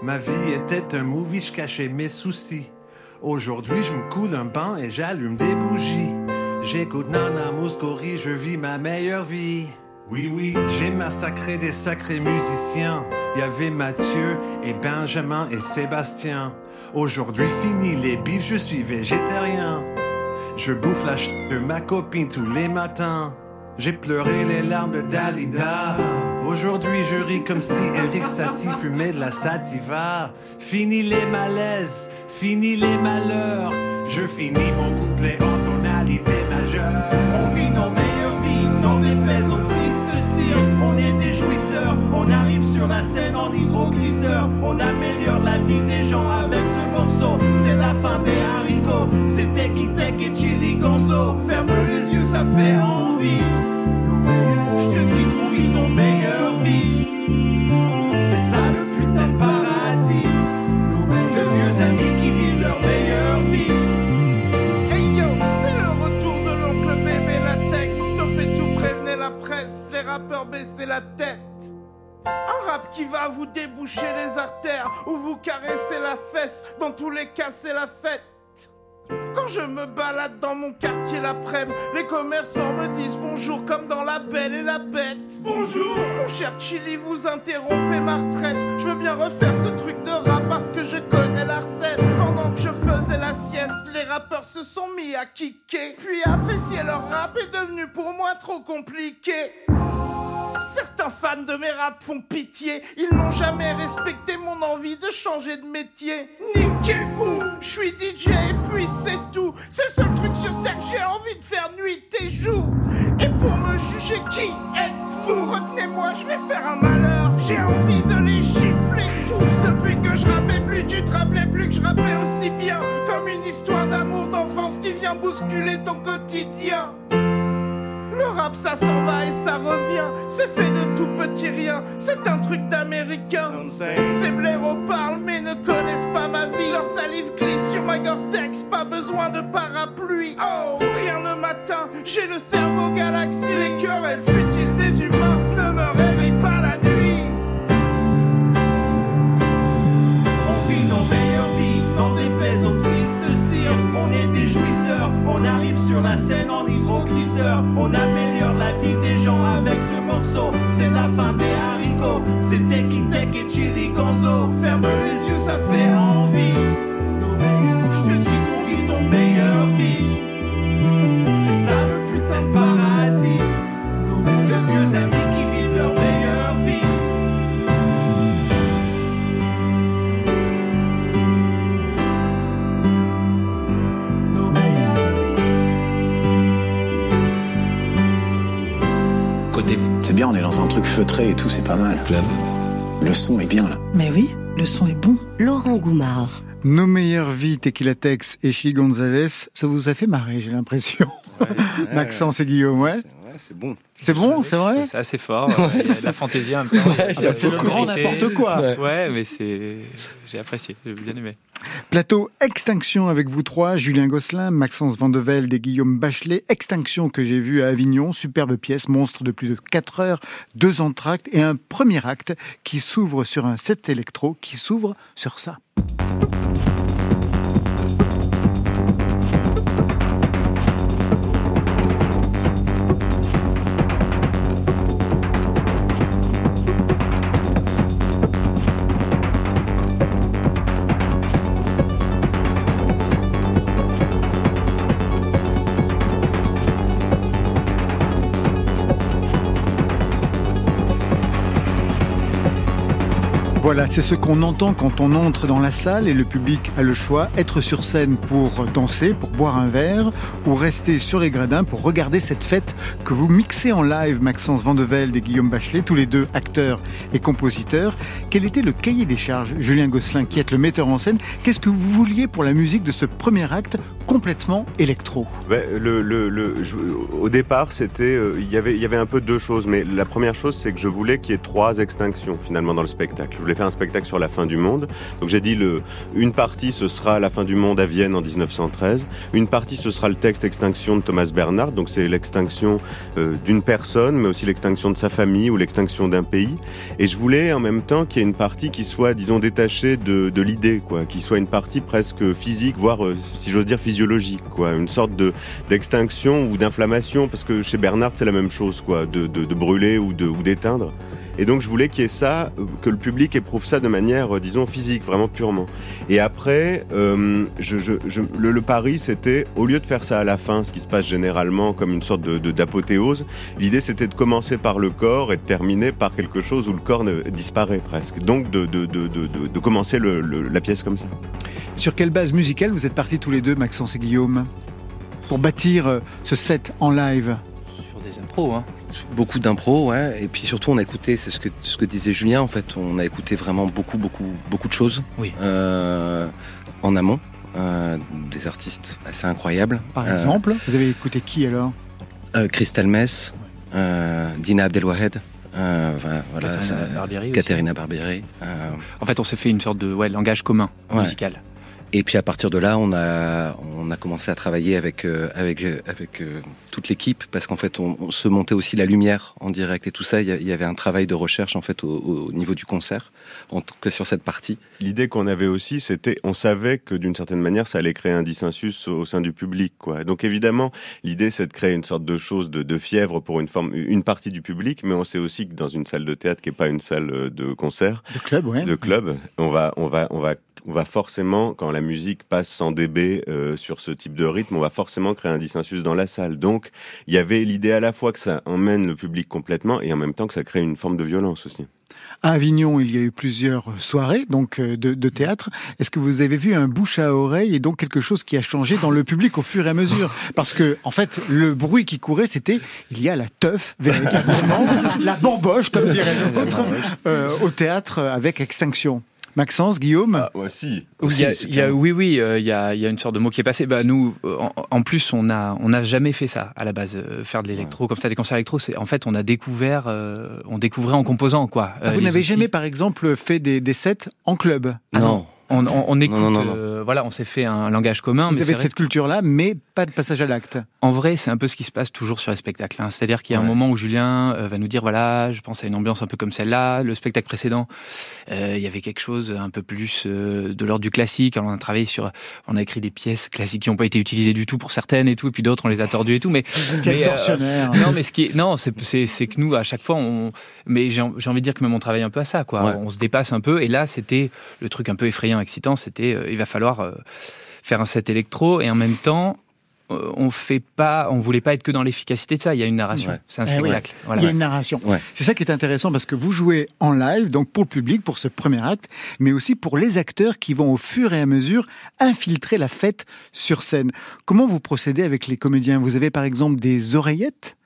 Ma vie était un movie, je cachais mes soucis. Aujourd'hui, je me coule un bain et j'allume des bougies. J'écoute Nana Mouskouri, je vis ma meilleure vie. Oui, oui, j'ai massacré des sacrés musiciens. Il y avait Mathieu et Benjamin et Sébastien. Aujourd'hui, fini les bifs, je suis végétarien. Je bouffe la ch de ma copine tous les matins. J'ai pleuré les larmes de Dalida. Aujourd'hui, je ris comme si Eric Satie fumait de la sativa. Fini les malaises, fini les malheurs. Je finis mon couplet en tonalité majeure. On vit nos meilleures vies, n'en déplaise On est des jouisseurs, on arrive sur la scène en hydroglisseur. On améliore la vie des gens avec ce morceau. C'est la fin des haricots, c'est Teki Tek et Chili Gonzo. Ferme les yeux, ça fait envie. Dans tous les cas, c'est la fête. Quand je me balade dans mon quartier l'après-midi, les commerçants me disent bonjour comme dans La Belle et la Bête. Bonjour, mon cher Chili, vous interrompez ma retraite. Je veux bien refaire ce truc de rap parce que je connais la recette. Pendant que je faisais la sieste, les rappeurs se sont mis à kicker. Puis apprécier leur rap est devenu pour moi trop compliqué. Certains fans de mes raps font pitié, ils n'ont jamais respecté mon envie de changer de métier. Niquez fou, je suis DJ et puis c'est tout. C'est le seul truc sur terre que j'ai envie de faire nuit et jour. Et pour me juger, qui êtes-vous? Retenez-moi, je vais faire un malheur. J'ai envie de les gifler tous. Depuis que je rappais plus, tu te rappelais plus que je rappais aussi bien. Comme une histoire d'amour d'enfance qui vient bousculer ton quotidien. Le rap ça s'en va et ça revient, c'est fait de tout petit rien, c'est un truc d'américain. Ces blaireaux parlent mais ne connaissent pas ma vie, leur salive glisse sur ma Gore-Tex, pas besoin de parapluie. Oh, rien ne m'atteint, j'ai le cerveau galaxie, les querelles futiles des humains ne me réveillent pas la nuit. On vit nos meilleures vies, n'en déplaise aux tristes cires. On est des jouisseurs, on arrive sur la scène en On améliore la vie des gens avec ce morceau. C'est la fin des haricots, c'est Teki Tek et Chili Gonzo. Ferme les yeux, ça fait est dans un truc feutré et tout, c'est pas mal. Club. Le son est bien là. Mais oui, le son est bon. Laurent Goumard. Nos meilleures vies, Tequila Tex et Chili Gonzalez, ça vous a fait marrer, j'ai l'impression. Maxence et Guillaume, ouais. C'est bon. C'est bon, c'est vrai C'est assez fort. il y a de la fantaisie un peu. Ouais, c'est le grand n'importe quoi. Ouais, mais c'est. J'ai apprécié, j'ai bien aimé. Plateau Extinction avec vous trois, Julien Gosselin, Maxence Vandevelde et Guillaume Bachelet. Extinction que j'ai vu à Avignon, superbe pièce, monstre de plus de 4 heures, deux entractes et un premier acte qui s'ouvre sur un set électro, qui s'ouvre sur ça. Voilà, c'est ce qu'on entend quand on entre dans la salle et le public a le choix, être sur scène pour danser, pour boire un verre, ou rester sur les gradins pour regarder cette fête que vous mixez en live, Maxence Vandevelde et Guillaume Bachelet, tous les deux acteurs et compositeurs. Quel était le cahier des charges, Julien Gosselin, qui est le metteur en scène? Qu'est-ce que vous vouliez pour la musique de ce premier acte complètement électro? Au départ, c'était, euh, il y avait, un peu deux choses, mais la première chose, c'est que je voulais qu'il y ait trois extinctions finalement dans le spectacle. Un spectacle sur la fin du monde. Donc j'ai dit une partie ce sera la fin du monde à Vienne en 1913, une partie ce sera le texte Extinction de Thomas Bernhard. Donc c'est l'extinction euh, d'une personne, mais aussi l'extinction de sa famille ou l'extinction d'un pays. Et je voulais en même temps qu'il y ait une partie qui soit, disons, détachée de, l'idée, quoi, qui soit une partie presque physique, voire, euh, si j'ose dire, physiologique, quoi, une sorte de d'extinction ou d'inflammation, parce que chez Bernard c'est la même chose, quoi, de, brûler ou d'éteindre. Et donc je voulais qu'il y ait ça, que le public éprouve ça de manière, euh, disons, physique, vraiment purement. Et après, euh, je, je, je- le, le pari, c'était, au lieu de faire ça à la fin, ce qui se passe généralement comme une sorte de, de- d'apothéose, l'idée c'était de commencer par le corps et de terminer par quelque chose où le corps ne, disparaît presque. Donc de, de, de, de, de- de commencer le- le- la pièce comme ça. Sur quelle base musicale vous êtes partis tous les deux, Maxence et Guillaume, pour bâtir euh, ce set en live? Sur des impros, hein. Beaucoup d'impro, ouais. Et puis surtout, on a écouté, c'est ce que, ce que disait Julien, en fait, on a écouté vraiment beaucoup, beaucoup, beaucoup de choses. Oui. Euh, en amont. euh, des artistes assez incroyables. Par Euh, exemple Vous avez écouté qui alors? Euh, Crystal Mess, euh, Dina Abdelwahed, euh, voilà, Katharina Barbieri euh, En fait, on s'est fait une sorte de ouais, langage commun Ouais. musical. Et puis à partir de là, on a on a commencé à travailler avec euh, avec euh, avec euh, toute l'équipe parce qu'en fait on, se montait aussi la lumière en direct et tout ça. Il y, avait un travail de recherche en fait au niveau du concert, en tout cas sur cette partie. L'idée qu'on avait aussi, c'était, on savait que d'une certaine manière, ça allait créer un dissensus au, sein du public, quoi. Donc évidemment, l'idée, c'est de créer une sorte de chose de, de fièvre pour une forme, une partie du public, mais on sait aussi que dans une salle de théâtre qui est pas une salle euh, de concert, De club, ouais. de club, on va, on va, on va, on va forcément, quand la musique passe 100 dB euh, sur ce type de rythme, on va forcément créer un dissensus dans la salle. Donc, il y avait l'idée à la fois que ça emmène le public complètement et en même temps que ça crée une forme de violence aussi. À Avignon, il y a eu plusieurs soirées donc euh, de, de théâtre. Est-ce que vous avez vu un bouche à oreille et donc quelque chose qui a changé dans le public au fur et à mesure? Parce que en fait, le bruit qui courait, c'était il y a la teuf véritablement, la bamboche comme dirait l'autre, euh, au théâtre avec Extinction. Maxence, Guillaume, Ah, ouais, si. Il y a- il y a- oui, oui, euh, il y, a, il y a une sorte de mot qui est passé. Bah, nous, en, en plus, on a, on n'a jamais fait ça à la base, euh, faire de l'électro comme ça, des concerts électro. C'est en fait, on a découvert, euh, on découvrait en composant quoi. Ah, vous n'avez jamais par exemple fait des, des sets en club? Ah non. On, on- on écoute, non, non, non. euh, voilà, on s'est fait un langage commun. Vous mais avez cette culture-là, mais pas de passage à l'acte. En vrai, c'est un peu ce qui se passe toujours sur les spectacles. hein. C'est-à-dire qu'il y a un moment où Julien euh, va nous dire voilà, je pense à une ambiance un peu comme celle-là. Le spectacle précédent, euh, il y avait quelque chose un peu plus de l'ordre du classique. Alors, on a travaillé sur, on a écrit des pièces classiques qui n'ont pas été utilisées du tout pour certaines et tout, et puis d'autres on les a tordues et tout. Mais Quel mais, tortionnaire non, mais ce qui est, non, c'est, que nous à chaque fois, on, mais j'ai, j'ai envie de dire que même on travaille un peu à ça, quoi. Ouais. On se dépasse un peu. Et là, c'était le truc un peu effrayant, excitant. C'était, euh, il va falloir euh, faire un set électro et en même temps euh, on fait pas, on voulait pas être que dans l'efficacité de ça. Il y a une narration, Ouais. c'est un Eh spectacle. Voilà. Il y a une narration. Ouais. C'est ça qui est intéressant parce que vous jouez en live, donc pour le public, pour ce premier acte, mais aussi pour les acteurs qui vont au fur et à mesure infiltrer la fête sur scène. Comment vous procédez avec les comédiens? Vous avez par exemple des oreillettes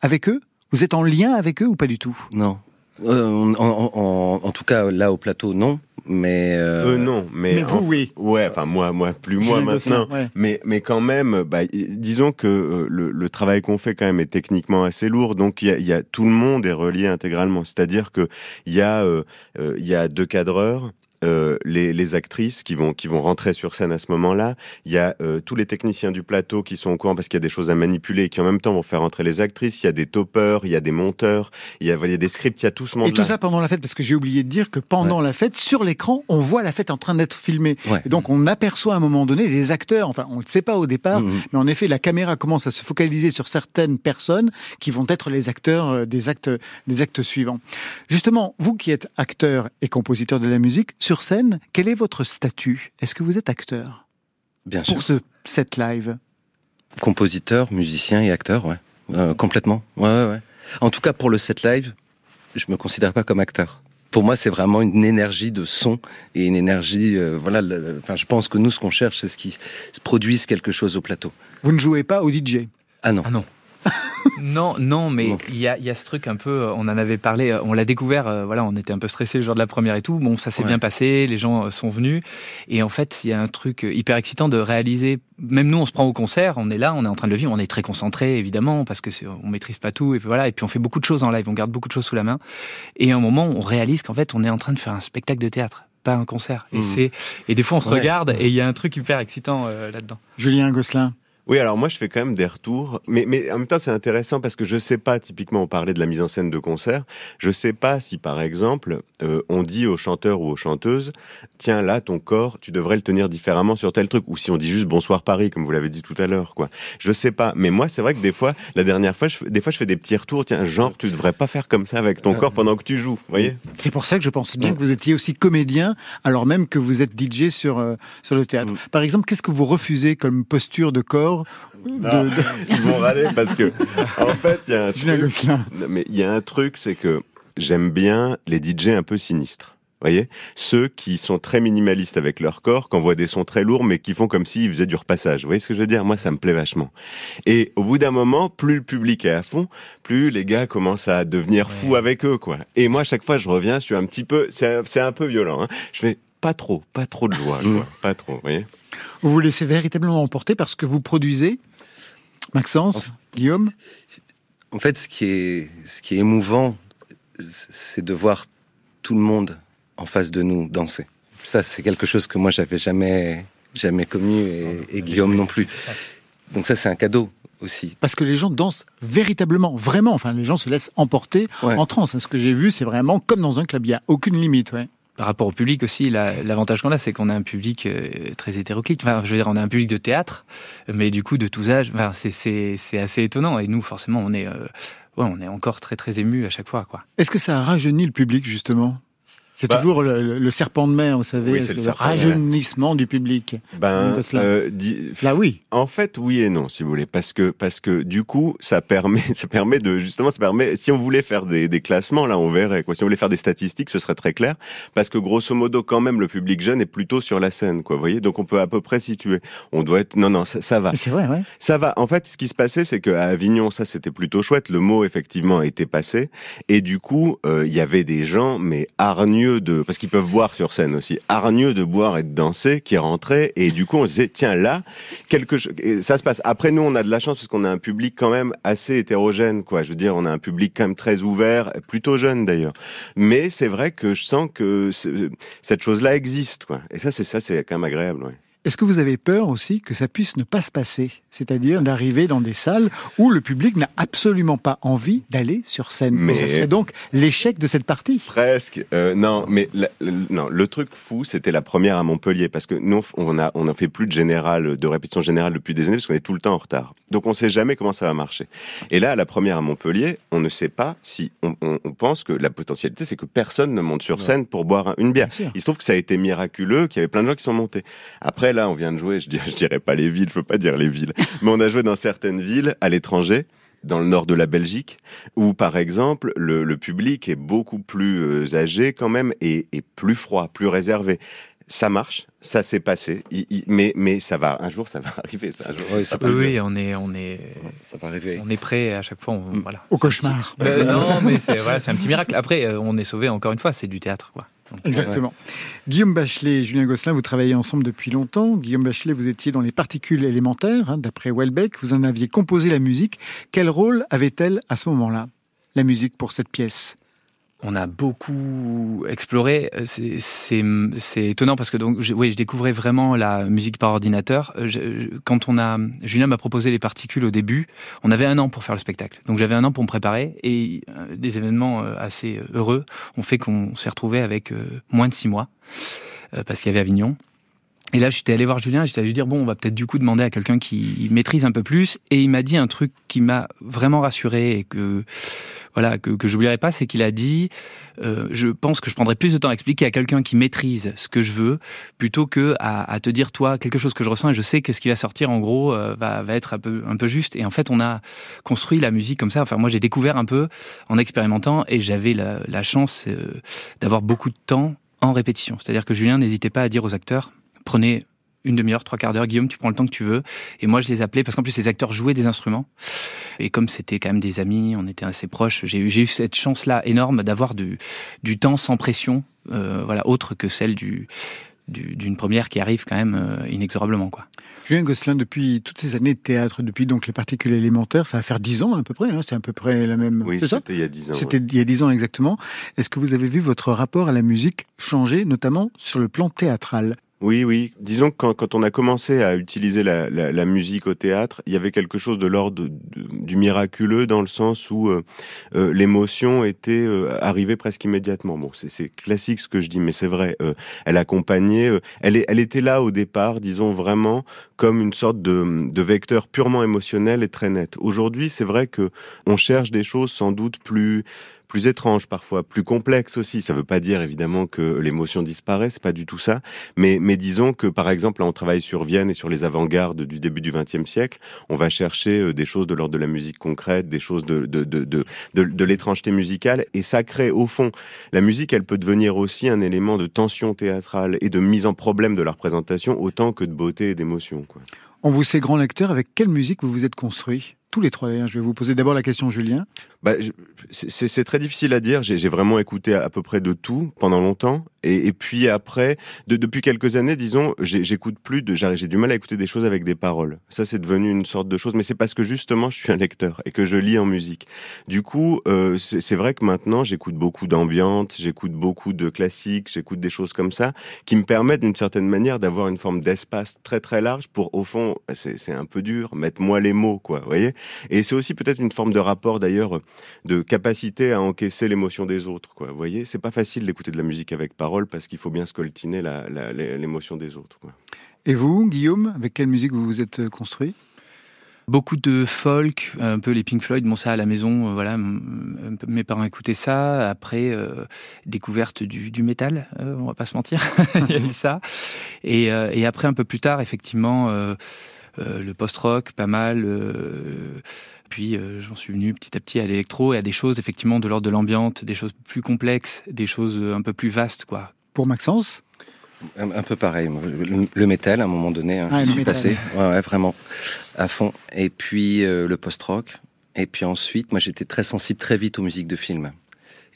avec eux? Vous êtes en lien avec eux ou pas du tout? Non. Euh, en, en- en- en tout cas, là au plateau, non. Mais Euh, non, mais, Mais vous, en- oui. Ouais, enfin moi, moi, plus moi maintenant. Ouais. Mais, mais quand même, bah, disons que euh, le, le travail qu'on fait quand même est techniquement assez lourd, donc il y a, il y a tout le monde est relié intégralement. C'est-à-dire que il y a, euh, euh, il y a deux cadreurs. Euh, les, les actrices qui vont qui vont rentrer sur scène à ce moment-là. Il y a euh, tous les techniciens du plateau qui sont au courant parce qu'il y a des choses à manipuler et qui en même temps vont faire entrer les actrices. Il y a des toppers, il y a des monteurs, il y a, il y a des scripts, il y a tout ce Et monde-là. tout ça pendant la fête, parce que j'ai oublié de dire que pendant la fête, sur l'écran, on voit la fête en train d'être filmée. Et donc on aperçoit à un moment donné des acteurs, enfin on ne le sait pas au départ, Mhm. mais en effet la caméra commence à se focaliser sur certaines personnes qui vont être les acteurs euh, des actes, des actes suivants. Justement, vous qui êtes acteur et compositeur de la musique, sur scène, quel est votre statut? Est-ce que vous êtes acteur? Bien Pour ce set live Compositeur, musicien et acteur, ouais. Euh, complètement. Ouais, ouais, ouais. En tout cas, pour le set live, je me considère pas comme acteur. Pour moi, c'est vraiment une énergie de son et une énergie. euh, voilà. le- Enfin, je pense que nous, ce qu'on cherche, c'est ce qui se produise quelque chose au plateau. Vous ne jouez pas au DJ Ah non. Ah non. non, non, mais il y a, il y a ce truc un peu, euh, on en avait parlé, euh, on l'a découvert, euh, voilà, on était un peu stressé le jour de la première et tout. Bon, ça s'est Ouais. bien passé, les gens sont venus. Et en fait, il y a un truc hyper excitant de réaliser, même nous, on se prend au concert, on est là, on est en train de le vivre, on est très concentré, évidemment, parce que c'est, on maîtrise pas tout, et puis voilà, et puis on fait beaucoup de choses en live, on garde beaucoup de choses sous la main. Et à un moment, on réalise qu'en fait, on est en train de faire un spectacle de théâtre, pas un concert. Et Mhm. c'est, et des fois, on se Ouais. regarde, et il y a un truc hyper excitant euh, là-dedans. Julien Gosselin Oui, alors moi je fais quand même des retours, mais, mais en même temps c'est intéressant parce que je sais pas, typiquement on parlait de la mise en scène de concert, je sais pas si par exemple euh, on dit aux chanteurs ou aux chanteuses, tiens là ton corps, tu devrais le tenir différemment sur tel truc, ou si on dit juste bonsoir Paris comme vous l'avez dit tout à l'heure, quoi. Je sais pas, mais moi c'est vrai que des fois, la dernière fois, je, des fois je fais des petits retours, tiens genre tu devrais pas faire comme ça avec ton corps pendant que tu joues, voyez? C'est pour ça que je pensais bien que vous étiez aussi comédien, alors même que vous êtes DJ sur, euh, sur le théâtre. Par exemple, qu'est-ce que vous refusez comme posture de corps de- Ils vont râler parce que, en fait, il y a un truc. Mais il y a un truc, c'est que j'aime bien les DJ un peu sinistres. Voyez, ceux qui sont très minimalistes avec leur corps, qui envoient des sons très lourds, mais qui font comme s'ils faisaient du repassage. Vous voyez ce que je veux dire? Moi, ça me plaît vachement. Et au bout d'un moment, plus le public est à fond, plus les gars commencent à devenir fous avec eux, quoi. Et moi, à chaque fois, je reviens, je suis un petit peu, c'est un, un peu violent. Hein. Je fais pas trop, pas trop de joie, quoi. pas trop. Vous voyez? Vous vous laissez véritablement emporter parce que vous produisez Maxence, Guillaume? En fait, ce qui est, ce qui est émouvant, c'est de voir tout le monde en face de nous danser. Ça, c'est quelque chose que moi, j'avais jamais, jamais connu et, et Guillaume non plus. Donc ça, c'est un cadeau aussi. Parce que les gens dansent véritablement, vraiment. Enfin, les gens se laissent emporter en transe. Ce que j'ai vu, c'est vraiment comme dans un club. Il n'y a aucune limite. Ouais. Par rapport au public aussi, la- l'avantage qu'on a, c'est qu'on a un public euh, très hétéroclite. Enfin, je veux dire, on a un public de théâtre, mais du coup de tous âges. Enfin, c'est- assez étonnant. Et nous, forcément, on est, euh, ouais, on est encore très très ému à chaque fois. Est-ce que ça a rajeuni le public, justement? C'est Bah- toujours le, le- serpent de mer, vous savez, Oui, le rajeunissement du public. Ben, euh, di- Là, oui. En fait, oui et non, si vous voulez, parce que parce que du coup, ça permet, ça permet de justement, ça permet. Si on voulait faire des, des classements, là, on verrait. Quoi. Si on voulait faire des statistiques, ce serait très clair, parce que grosso modo, quand même, le public jeune est plutôt sur la scène, quoi. Vous voyez, donc on peut à peu près situer. On doit être. Non, non, ça, ça va. C'est vrai, ouais. Ça va. En fait, ce qui se passait, c'est qu'à Avignon, ça c'était plutôt chouette. Le mot effectivement était passé, et du coup, euh, il y avait des gens, mais hargneux de, parce qu'ils peuvent boire sur scène aussi, hargneux de boire et de danser, qui rentraient, et du coup, on se disait, tiens là, quelque chose. Ça se passe. Après, nous, on a de la chance parce qu'on a un public quand même assez hétérogène, quoi. Je veux dire, on a un public quand même très ouvert, plutôt jeune d'ailleurs. Mais c'est vrai que je sens que ce- cette chose-là existe, quoi. Et ça, c'est ça, c'est quand même agréable, ouais. Est-ce que vous avez peur aussi que ça puisse ne pas se passer C'est-à-dire d'arriver dans des salles où le public n'a absolument pas envie d'aller sur scène? Mais Mais- ça serait donc l'échec de cette partie. Presque. Euh, non, mais la- non, le truc fou, c'était la première à Montpellier parce que nous, on a, on a fait plus de général, de répétition générale depuis des années parce qu'on est tout le temps en retard. Donc, on sait jamais comment ça va marcher. Et là, à la première à Montpellier, on ne sait pas si on, on- on pense que la potentialité, c'est que personne ne monte sur scène pour boire un- une bière. Il se trouve que ça a été miraculeux, qu'il y avait plein de gens qui sont montés. Après, là, on vient de jouer. Je dirais, je dirais pas les villes, je peux pas dire les villes, mais on a joué dans certaines villes à l'étranger dans le nord de la Belgique, où par exemple le, le public est beaucoup plus euh, âgé quand même et, et plus froid, plus réservé. Ça marche, ça s'est passé, Il- il- mais mais ça va un jour, ça va arriver. Ça, un jour, ça va oui, arriver. on est, on est, ça va arriver. On est prêt à chaque fois. On, voilà. Au cauchemar. Euh, non, mais c'est voilà, c'est un petit miracle. Après, euh, on est sauvé encore une fois. C'est du théâtre, quoi. Exactement. Guillaume Bachelet et Julien Gosselin, vous travaillez ensemble depuis longtemps. Guillaume Bachelet, vous étiez dans les particules élémentaires, hein, d'après Welbeck. Vous en aviez composé la musique. Quel rôle avait-elle à ce moment-là, la musique pour cette pièce? On a beaucoup exploré. C'est- étonnant parce que donc, je, oui, je découvrais vraiment la musique par ordinateur. Euh, quand on a, Julien m'a proposé les particules au début, on avait un an pour faire le spectacle. Donc j'avais un an pour me préparer et euh, des événements euh, assez heureux ont fait qu'on s'est retrouvé avec moins de six mois parce qu'il y avait Avignon. Et là, j'étais allé voir Julien, j'étais allé lui dire bon, on va peut-être du coup demander à quelqu'un qui maîtrise un peu plus. Et il m'a dit un truc qui m'a vraiment rassuré et que voilà que, que j'oublierai pas, c'est qu'il a dit euh, je pense que je prendrais plus de temps à expliquer à quelqu'un qui maîtrise ce que je veux plutôt que à, à te dire toi quelque chose que je ressens et je sais que ce qui va sortir en gros euh, va, va être un peu un peu juste. Et en fait, on a construit la musique comme ça. Enfin, moi, j'ai découvert un peu en expérimentant et j'avais la, la chance euh, d'avoir beaucoup de temps en répétition. C'est-à-dire que Julien n'hésitait pas à dire aux acteurs prenez une demi-heure, trois quarts d'heure, Guillaume, tu prends le temps que tu veux. Et moi, je les appelais parce qu'en plus, les acteurs jouaient des instruments. Et comme c'était quand même des amis, on était assez proches, j'ai eu, j'ai eu cette chance-là énorme d'avoir du, du temps sans pression, euh, voilà, autre que celle du, du- d'une première qui arrive quand même euh, inexorablement, quoi. Julien Gosselin, depuis toutes ces années de théâtre, depuis donc les particules élémentaires, ça va faire dix ans à peu près, hein, c'est à peu près la même... Oui, c'était il y a 10 ans. C'était il y a dix ans exactement. Est-ce que vous avez vu votre rapport à la musique changer, notamment sur le plan théâtral? Oui, oui. Disons que quand, quand on a commencé à utiliser la, la, la musique au théâtre, il y avait quelque chose de l'ordre du miraculeux dans le sens où euh, euh, l'émotion était euh, arrivée presque immédiatement. Bon, c'est- classique ce que je dis, mais c'est vrai. Euh, elle accompagnait, euh, elle, elle était là au départ, disons vraiment comme une sorte de, de vecteur purement émotionnel et très net. Aujourd'hui, c'est vrai que on cherche des choses sans doute plus plus étranges parfois, plus complexes aussi. Ça ne veut pas dire évidemment que l'émotion disparaît, c'est pas du tout ça. Mais, disons que par exemple, là, on travaille sur Vienne et sur les avant-gardes du début du XXe siècle. On va chercher euh, des choses de l'ordre de la musique concrète, des choses de, l'étrangeté musicale. Et ça crée, au fond, la musique, elle peut devenir aussi un élément de tension théâtrale et de mise en problème de la représentation autant que de beauté et d'émotion. On vous sait grand lecteur, avec quelle musique vous vous êtes construit? Tous les trois d'ailleurs, je vais vous poser d'abord la question Julien. Bah, c'est- très difficile à dire. J'ai vraiment écouté à, peu près de tout pendant longtemps. Et, et puis après, de- depuis quelques années, disons, j'écoute plus. J'ai du mal à écouter des choses avec des paroles. Ça, c'est devenu une sorte de chose. Mais c'est parce que justement, je suis un lecteur et que je lis en musique. Du coup, euh, c'est vrai que maintenant, j'écoute beaucoup d'ambiance, j'écoute beaucoup de classiques, j'écoute des choses comme ça qui me permettent d'une certaine manière d'avoir une forme d'espace très très large pour, au fond, c'est c'est un peu dur, mettre moi les mots, quoi. Vous voyez Et c'est aussi peut-être une forme de rapport d'ailleurs de capacité à encaisser l'émotion des autres. Quoi. Vous voyez, c'est pas facile d'écouter de la musique avec parole parce qu'il faut bien scoltiner l'émotion des autres. Quoi. Et vous, Guillaume, avec quelle musique vous vous êtes euh, construit? Beaucoup de folk, un peu les Pink Floyd, bon ça à la maison, euh, voilà, mes parents écoutaient ça. Après, euh, découverte du, du métal, euh, on va pas se mentir, il y a eu ça. Et, euh, et après un peu plus tard, effectivement, le post-rock, pas mal. euh, puis euh, j'en suis venu petit à petit à l'électro et à des choses effectivement de l'ordre de l'ambiance, des choses plus complexes, des choses euh, un peu plus vastes, quoi. Pour Maxence? Un, un peu pareil. Le, le métal, à un moment donné, hein, Ah, j'y le suis métal. passé. Ouais, ouais, vraiment, à fond. Et puis euh, le post-rock. Et puis ensuite, moi, j'étais très sensible très vite aux musiques de films.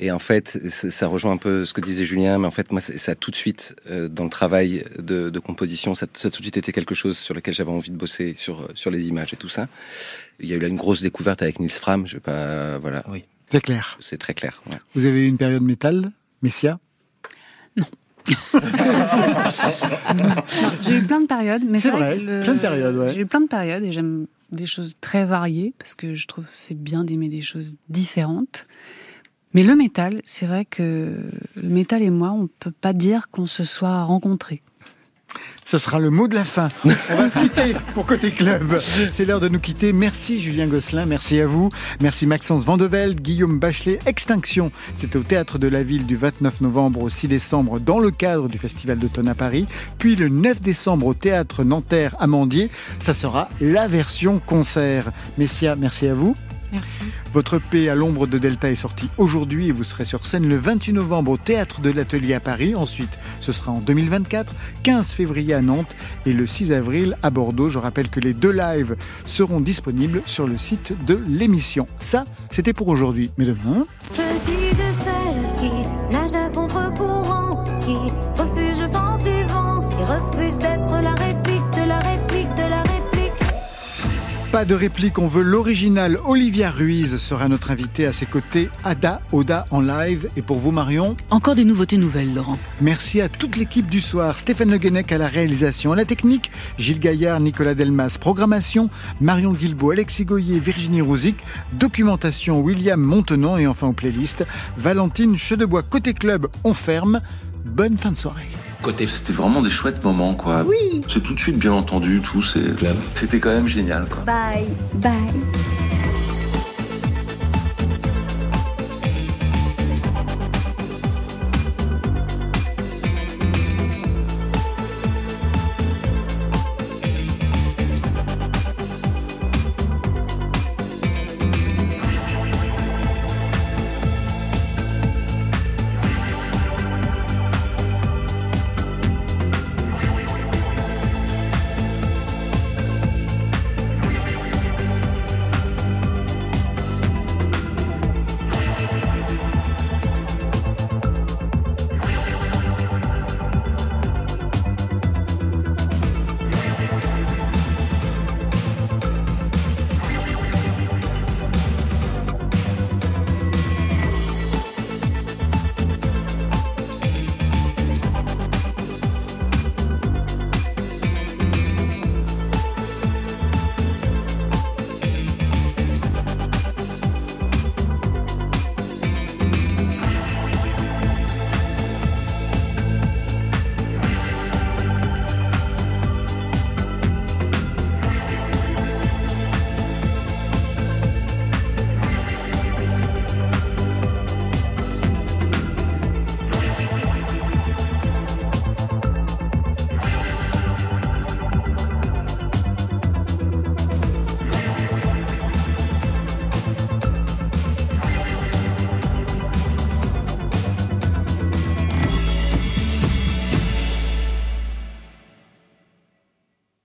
Et en fait, ça rejoint un peu ce que disait Julien, mais en fait, moi, ça ça a tout de suite, euh, dans le travail de, de composition, ça, ça a tout de suite été quelque chose sur lequel j'avais envie de bosser, sur, euh, sur les images et tout ça. Il y a eu là une grosse découverte avec Nils Fram, je vais pas, voilà. Oui. C'est clair. C'est très clair. ouais. Vous avez eu une période métal, Messia? J'ai eu plein de périodes, mais C'est vrai, que le- plein de périodes, ouais. J'ai eu plein de périodes et j'aime des choses très variées parce que je trouve que c'est bien d'aimer des choses différentes. Mais le métal, c'est vrai que le métal et moi, on peut pas dire qu'on se soit rencontrés. Ce sera le mot de la fin. On va se quitter pour Côté Club. C'est l'heure de nous quitter. Merci Julien Gosselin, merci à vous. Merci Maxence Vandevelde, Guillaume Bachelet. Extinction, c'était au Théâtre de la Ville du 29 novembre au 6 décembre dans le cadre du Festival d'automne à Paris. Puis le 9 décembre au Théâtre Nanterre Amandier. Ça sera la version concert. Messia, merci à vous. Merci. Votre P à l'ombre de Delta est sorti aujourd'hui et vous serez sur scène le 28 novembre au Théâtre de l'Atelier à Paris. Ensuite, ce sera en 2024, 15 février à Nantes et le 6 avril à Bordeaux. Je rappelle que les deux lives seront disponibles sur le site de l'émission. Ça, c'était pour aujourd'hui. Mais demain... Je suis de celles qui nagent à contre-courant, qui refusent le sens du vent, qui refusent d'être la Pas de réplique, on veut l'original. Olivia Ruiz sera notre invitée à ses côtés. Ada Oda en live. Et pour vous, Marion Encore des nouveautés nouvelles, Laurent. Merci à toute l'équipe du soir. Stéphane Le Guenec à la réalisation, à la technique, Gilles Gaillard, Nicolas Delmas, programmation, Marion Guilbault, Alexis Goyer, Virginie Rouzic, documentation, William Montenon et enfin aux playlists, Valentine Chedebois. Côté club, on ferme. Bonne fin de soirée. Côté, c'était vraiment des chouettes moments, quoi. Oui. C'est tout de suite bien entendu, tout. c'est- C'était quand même génial, quoi. Bye. Bye.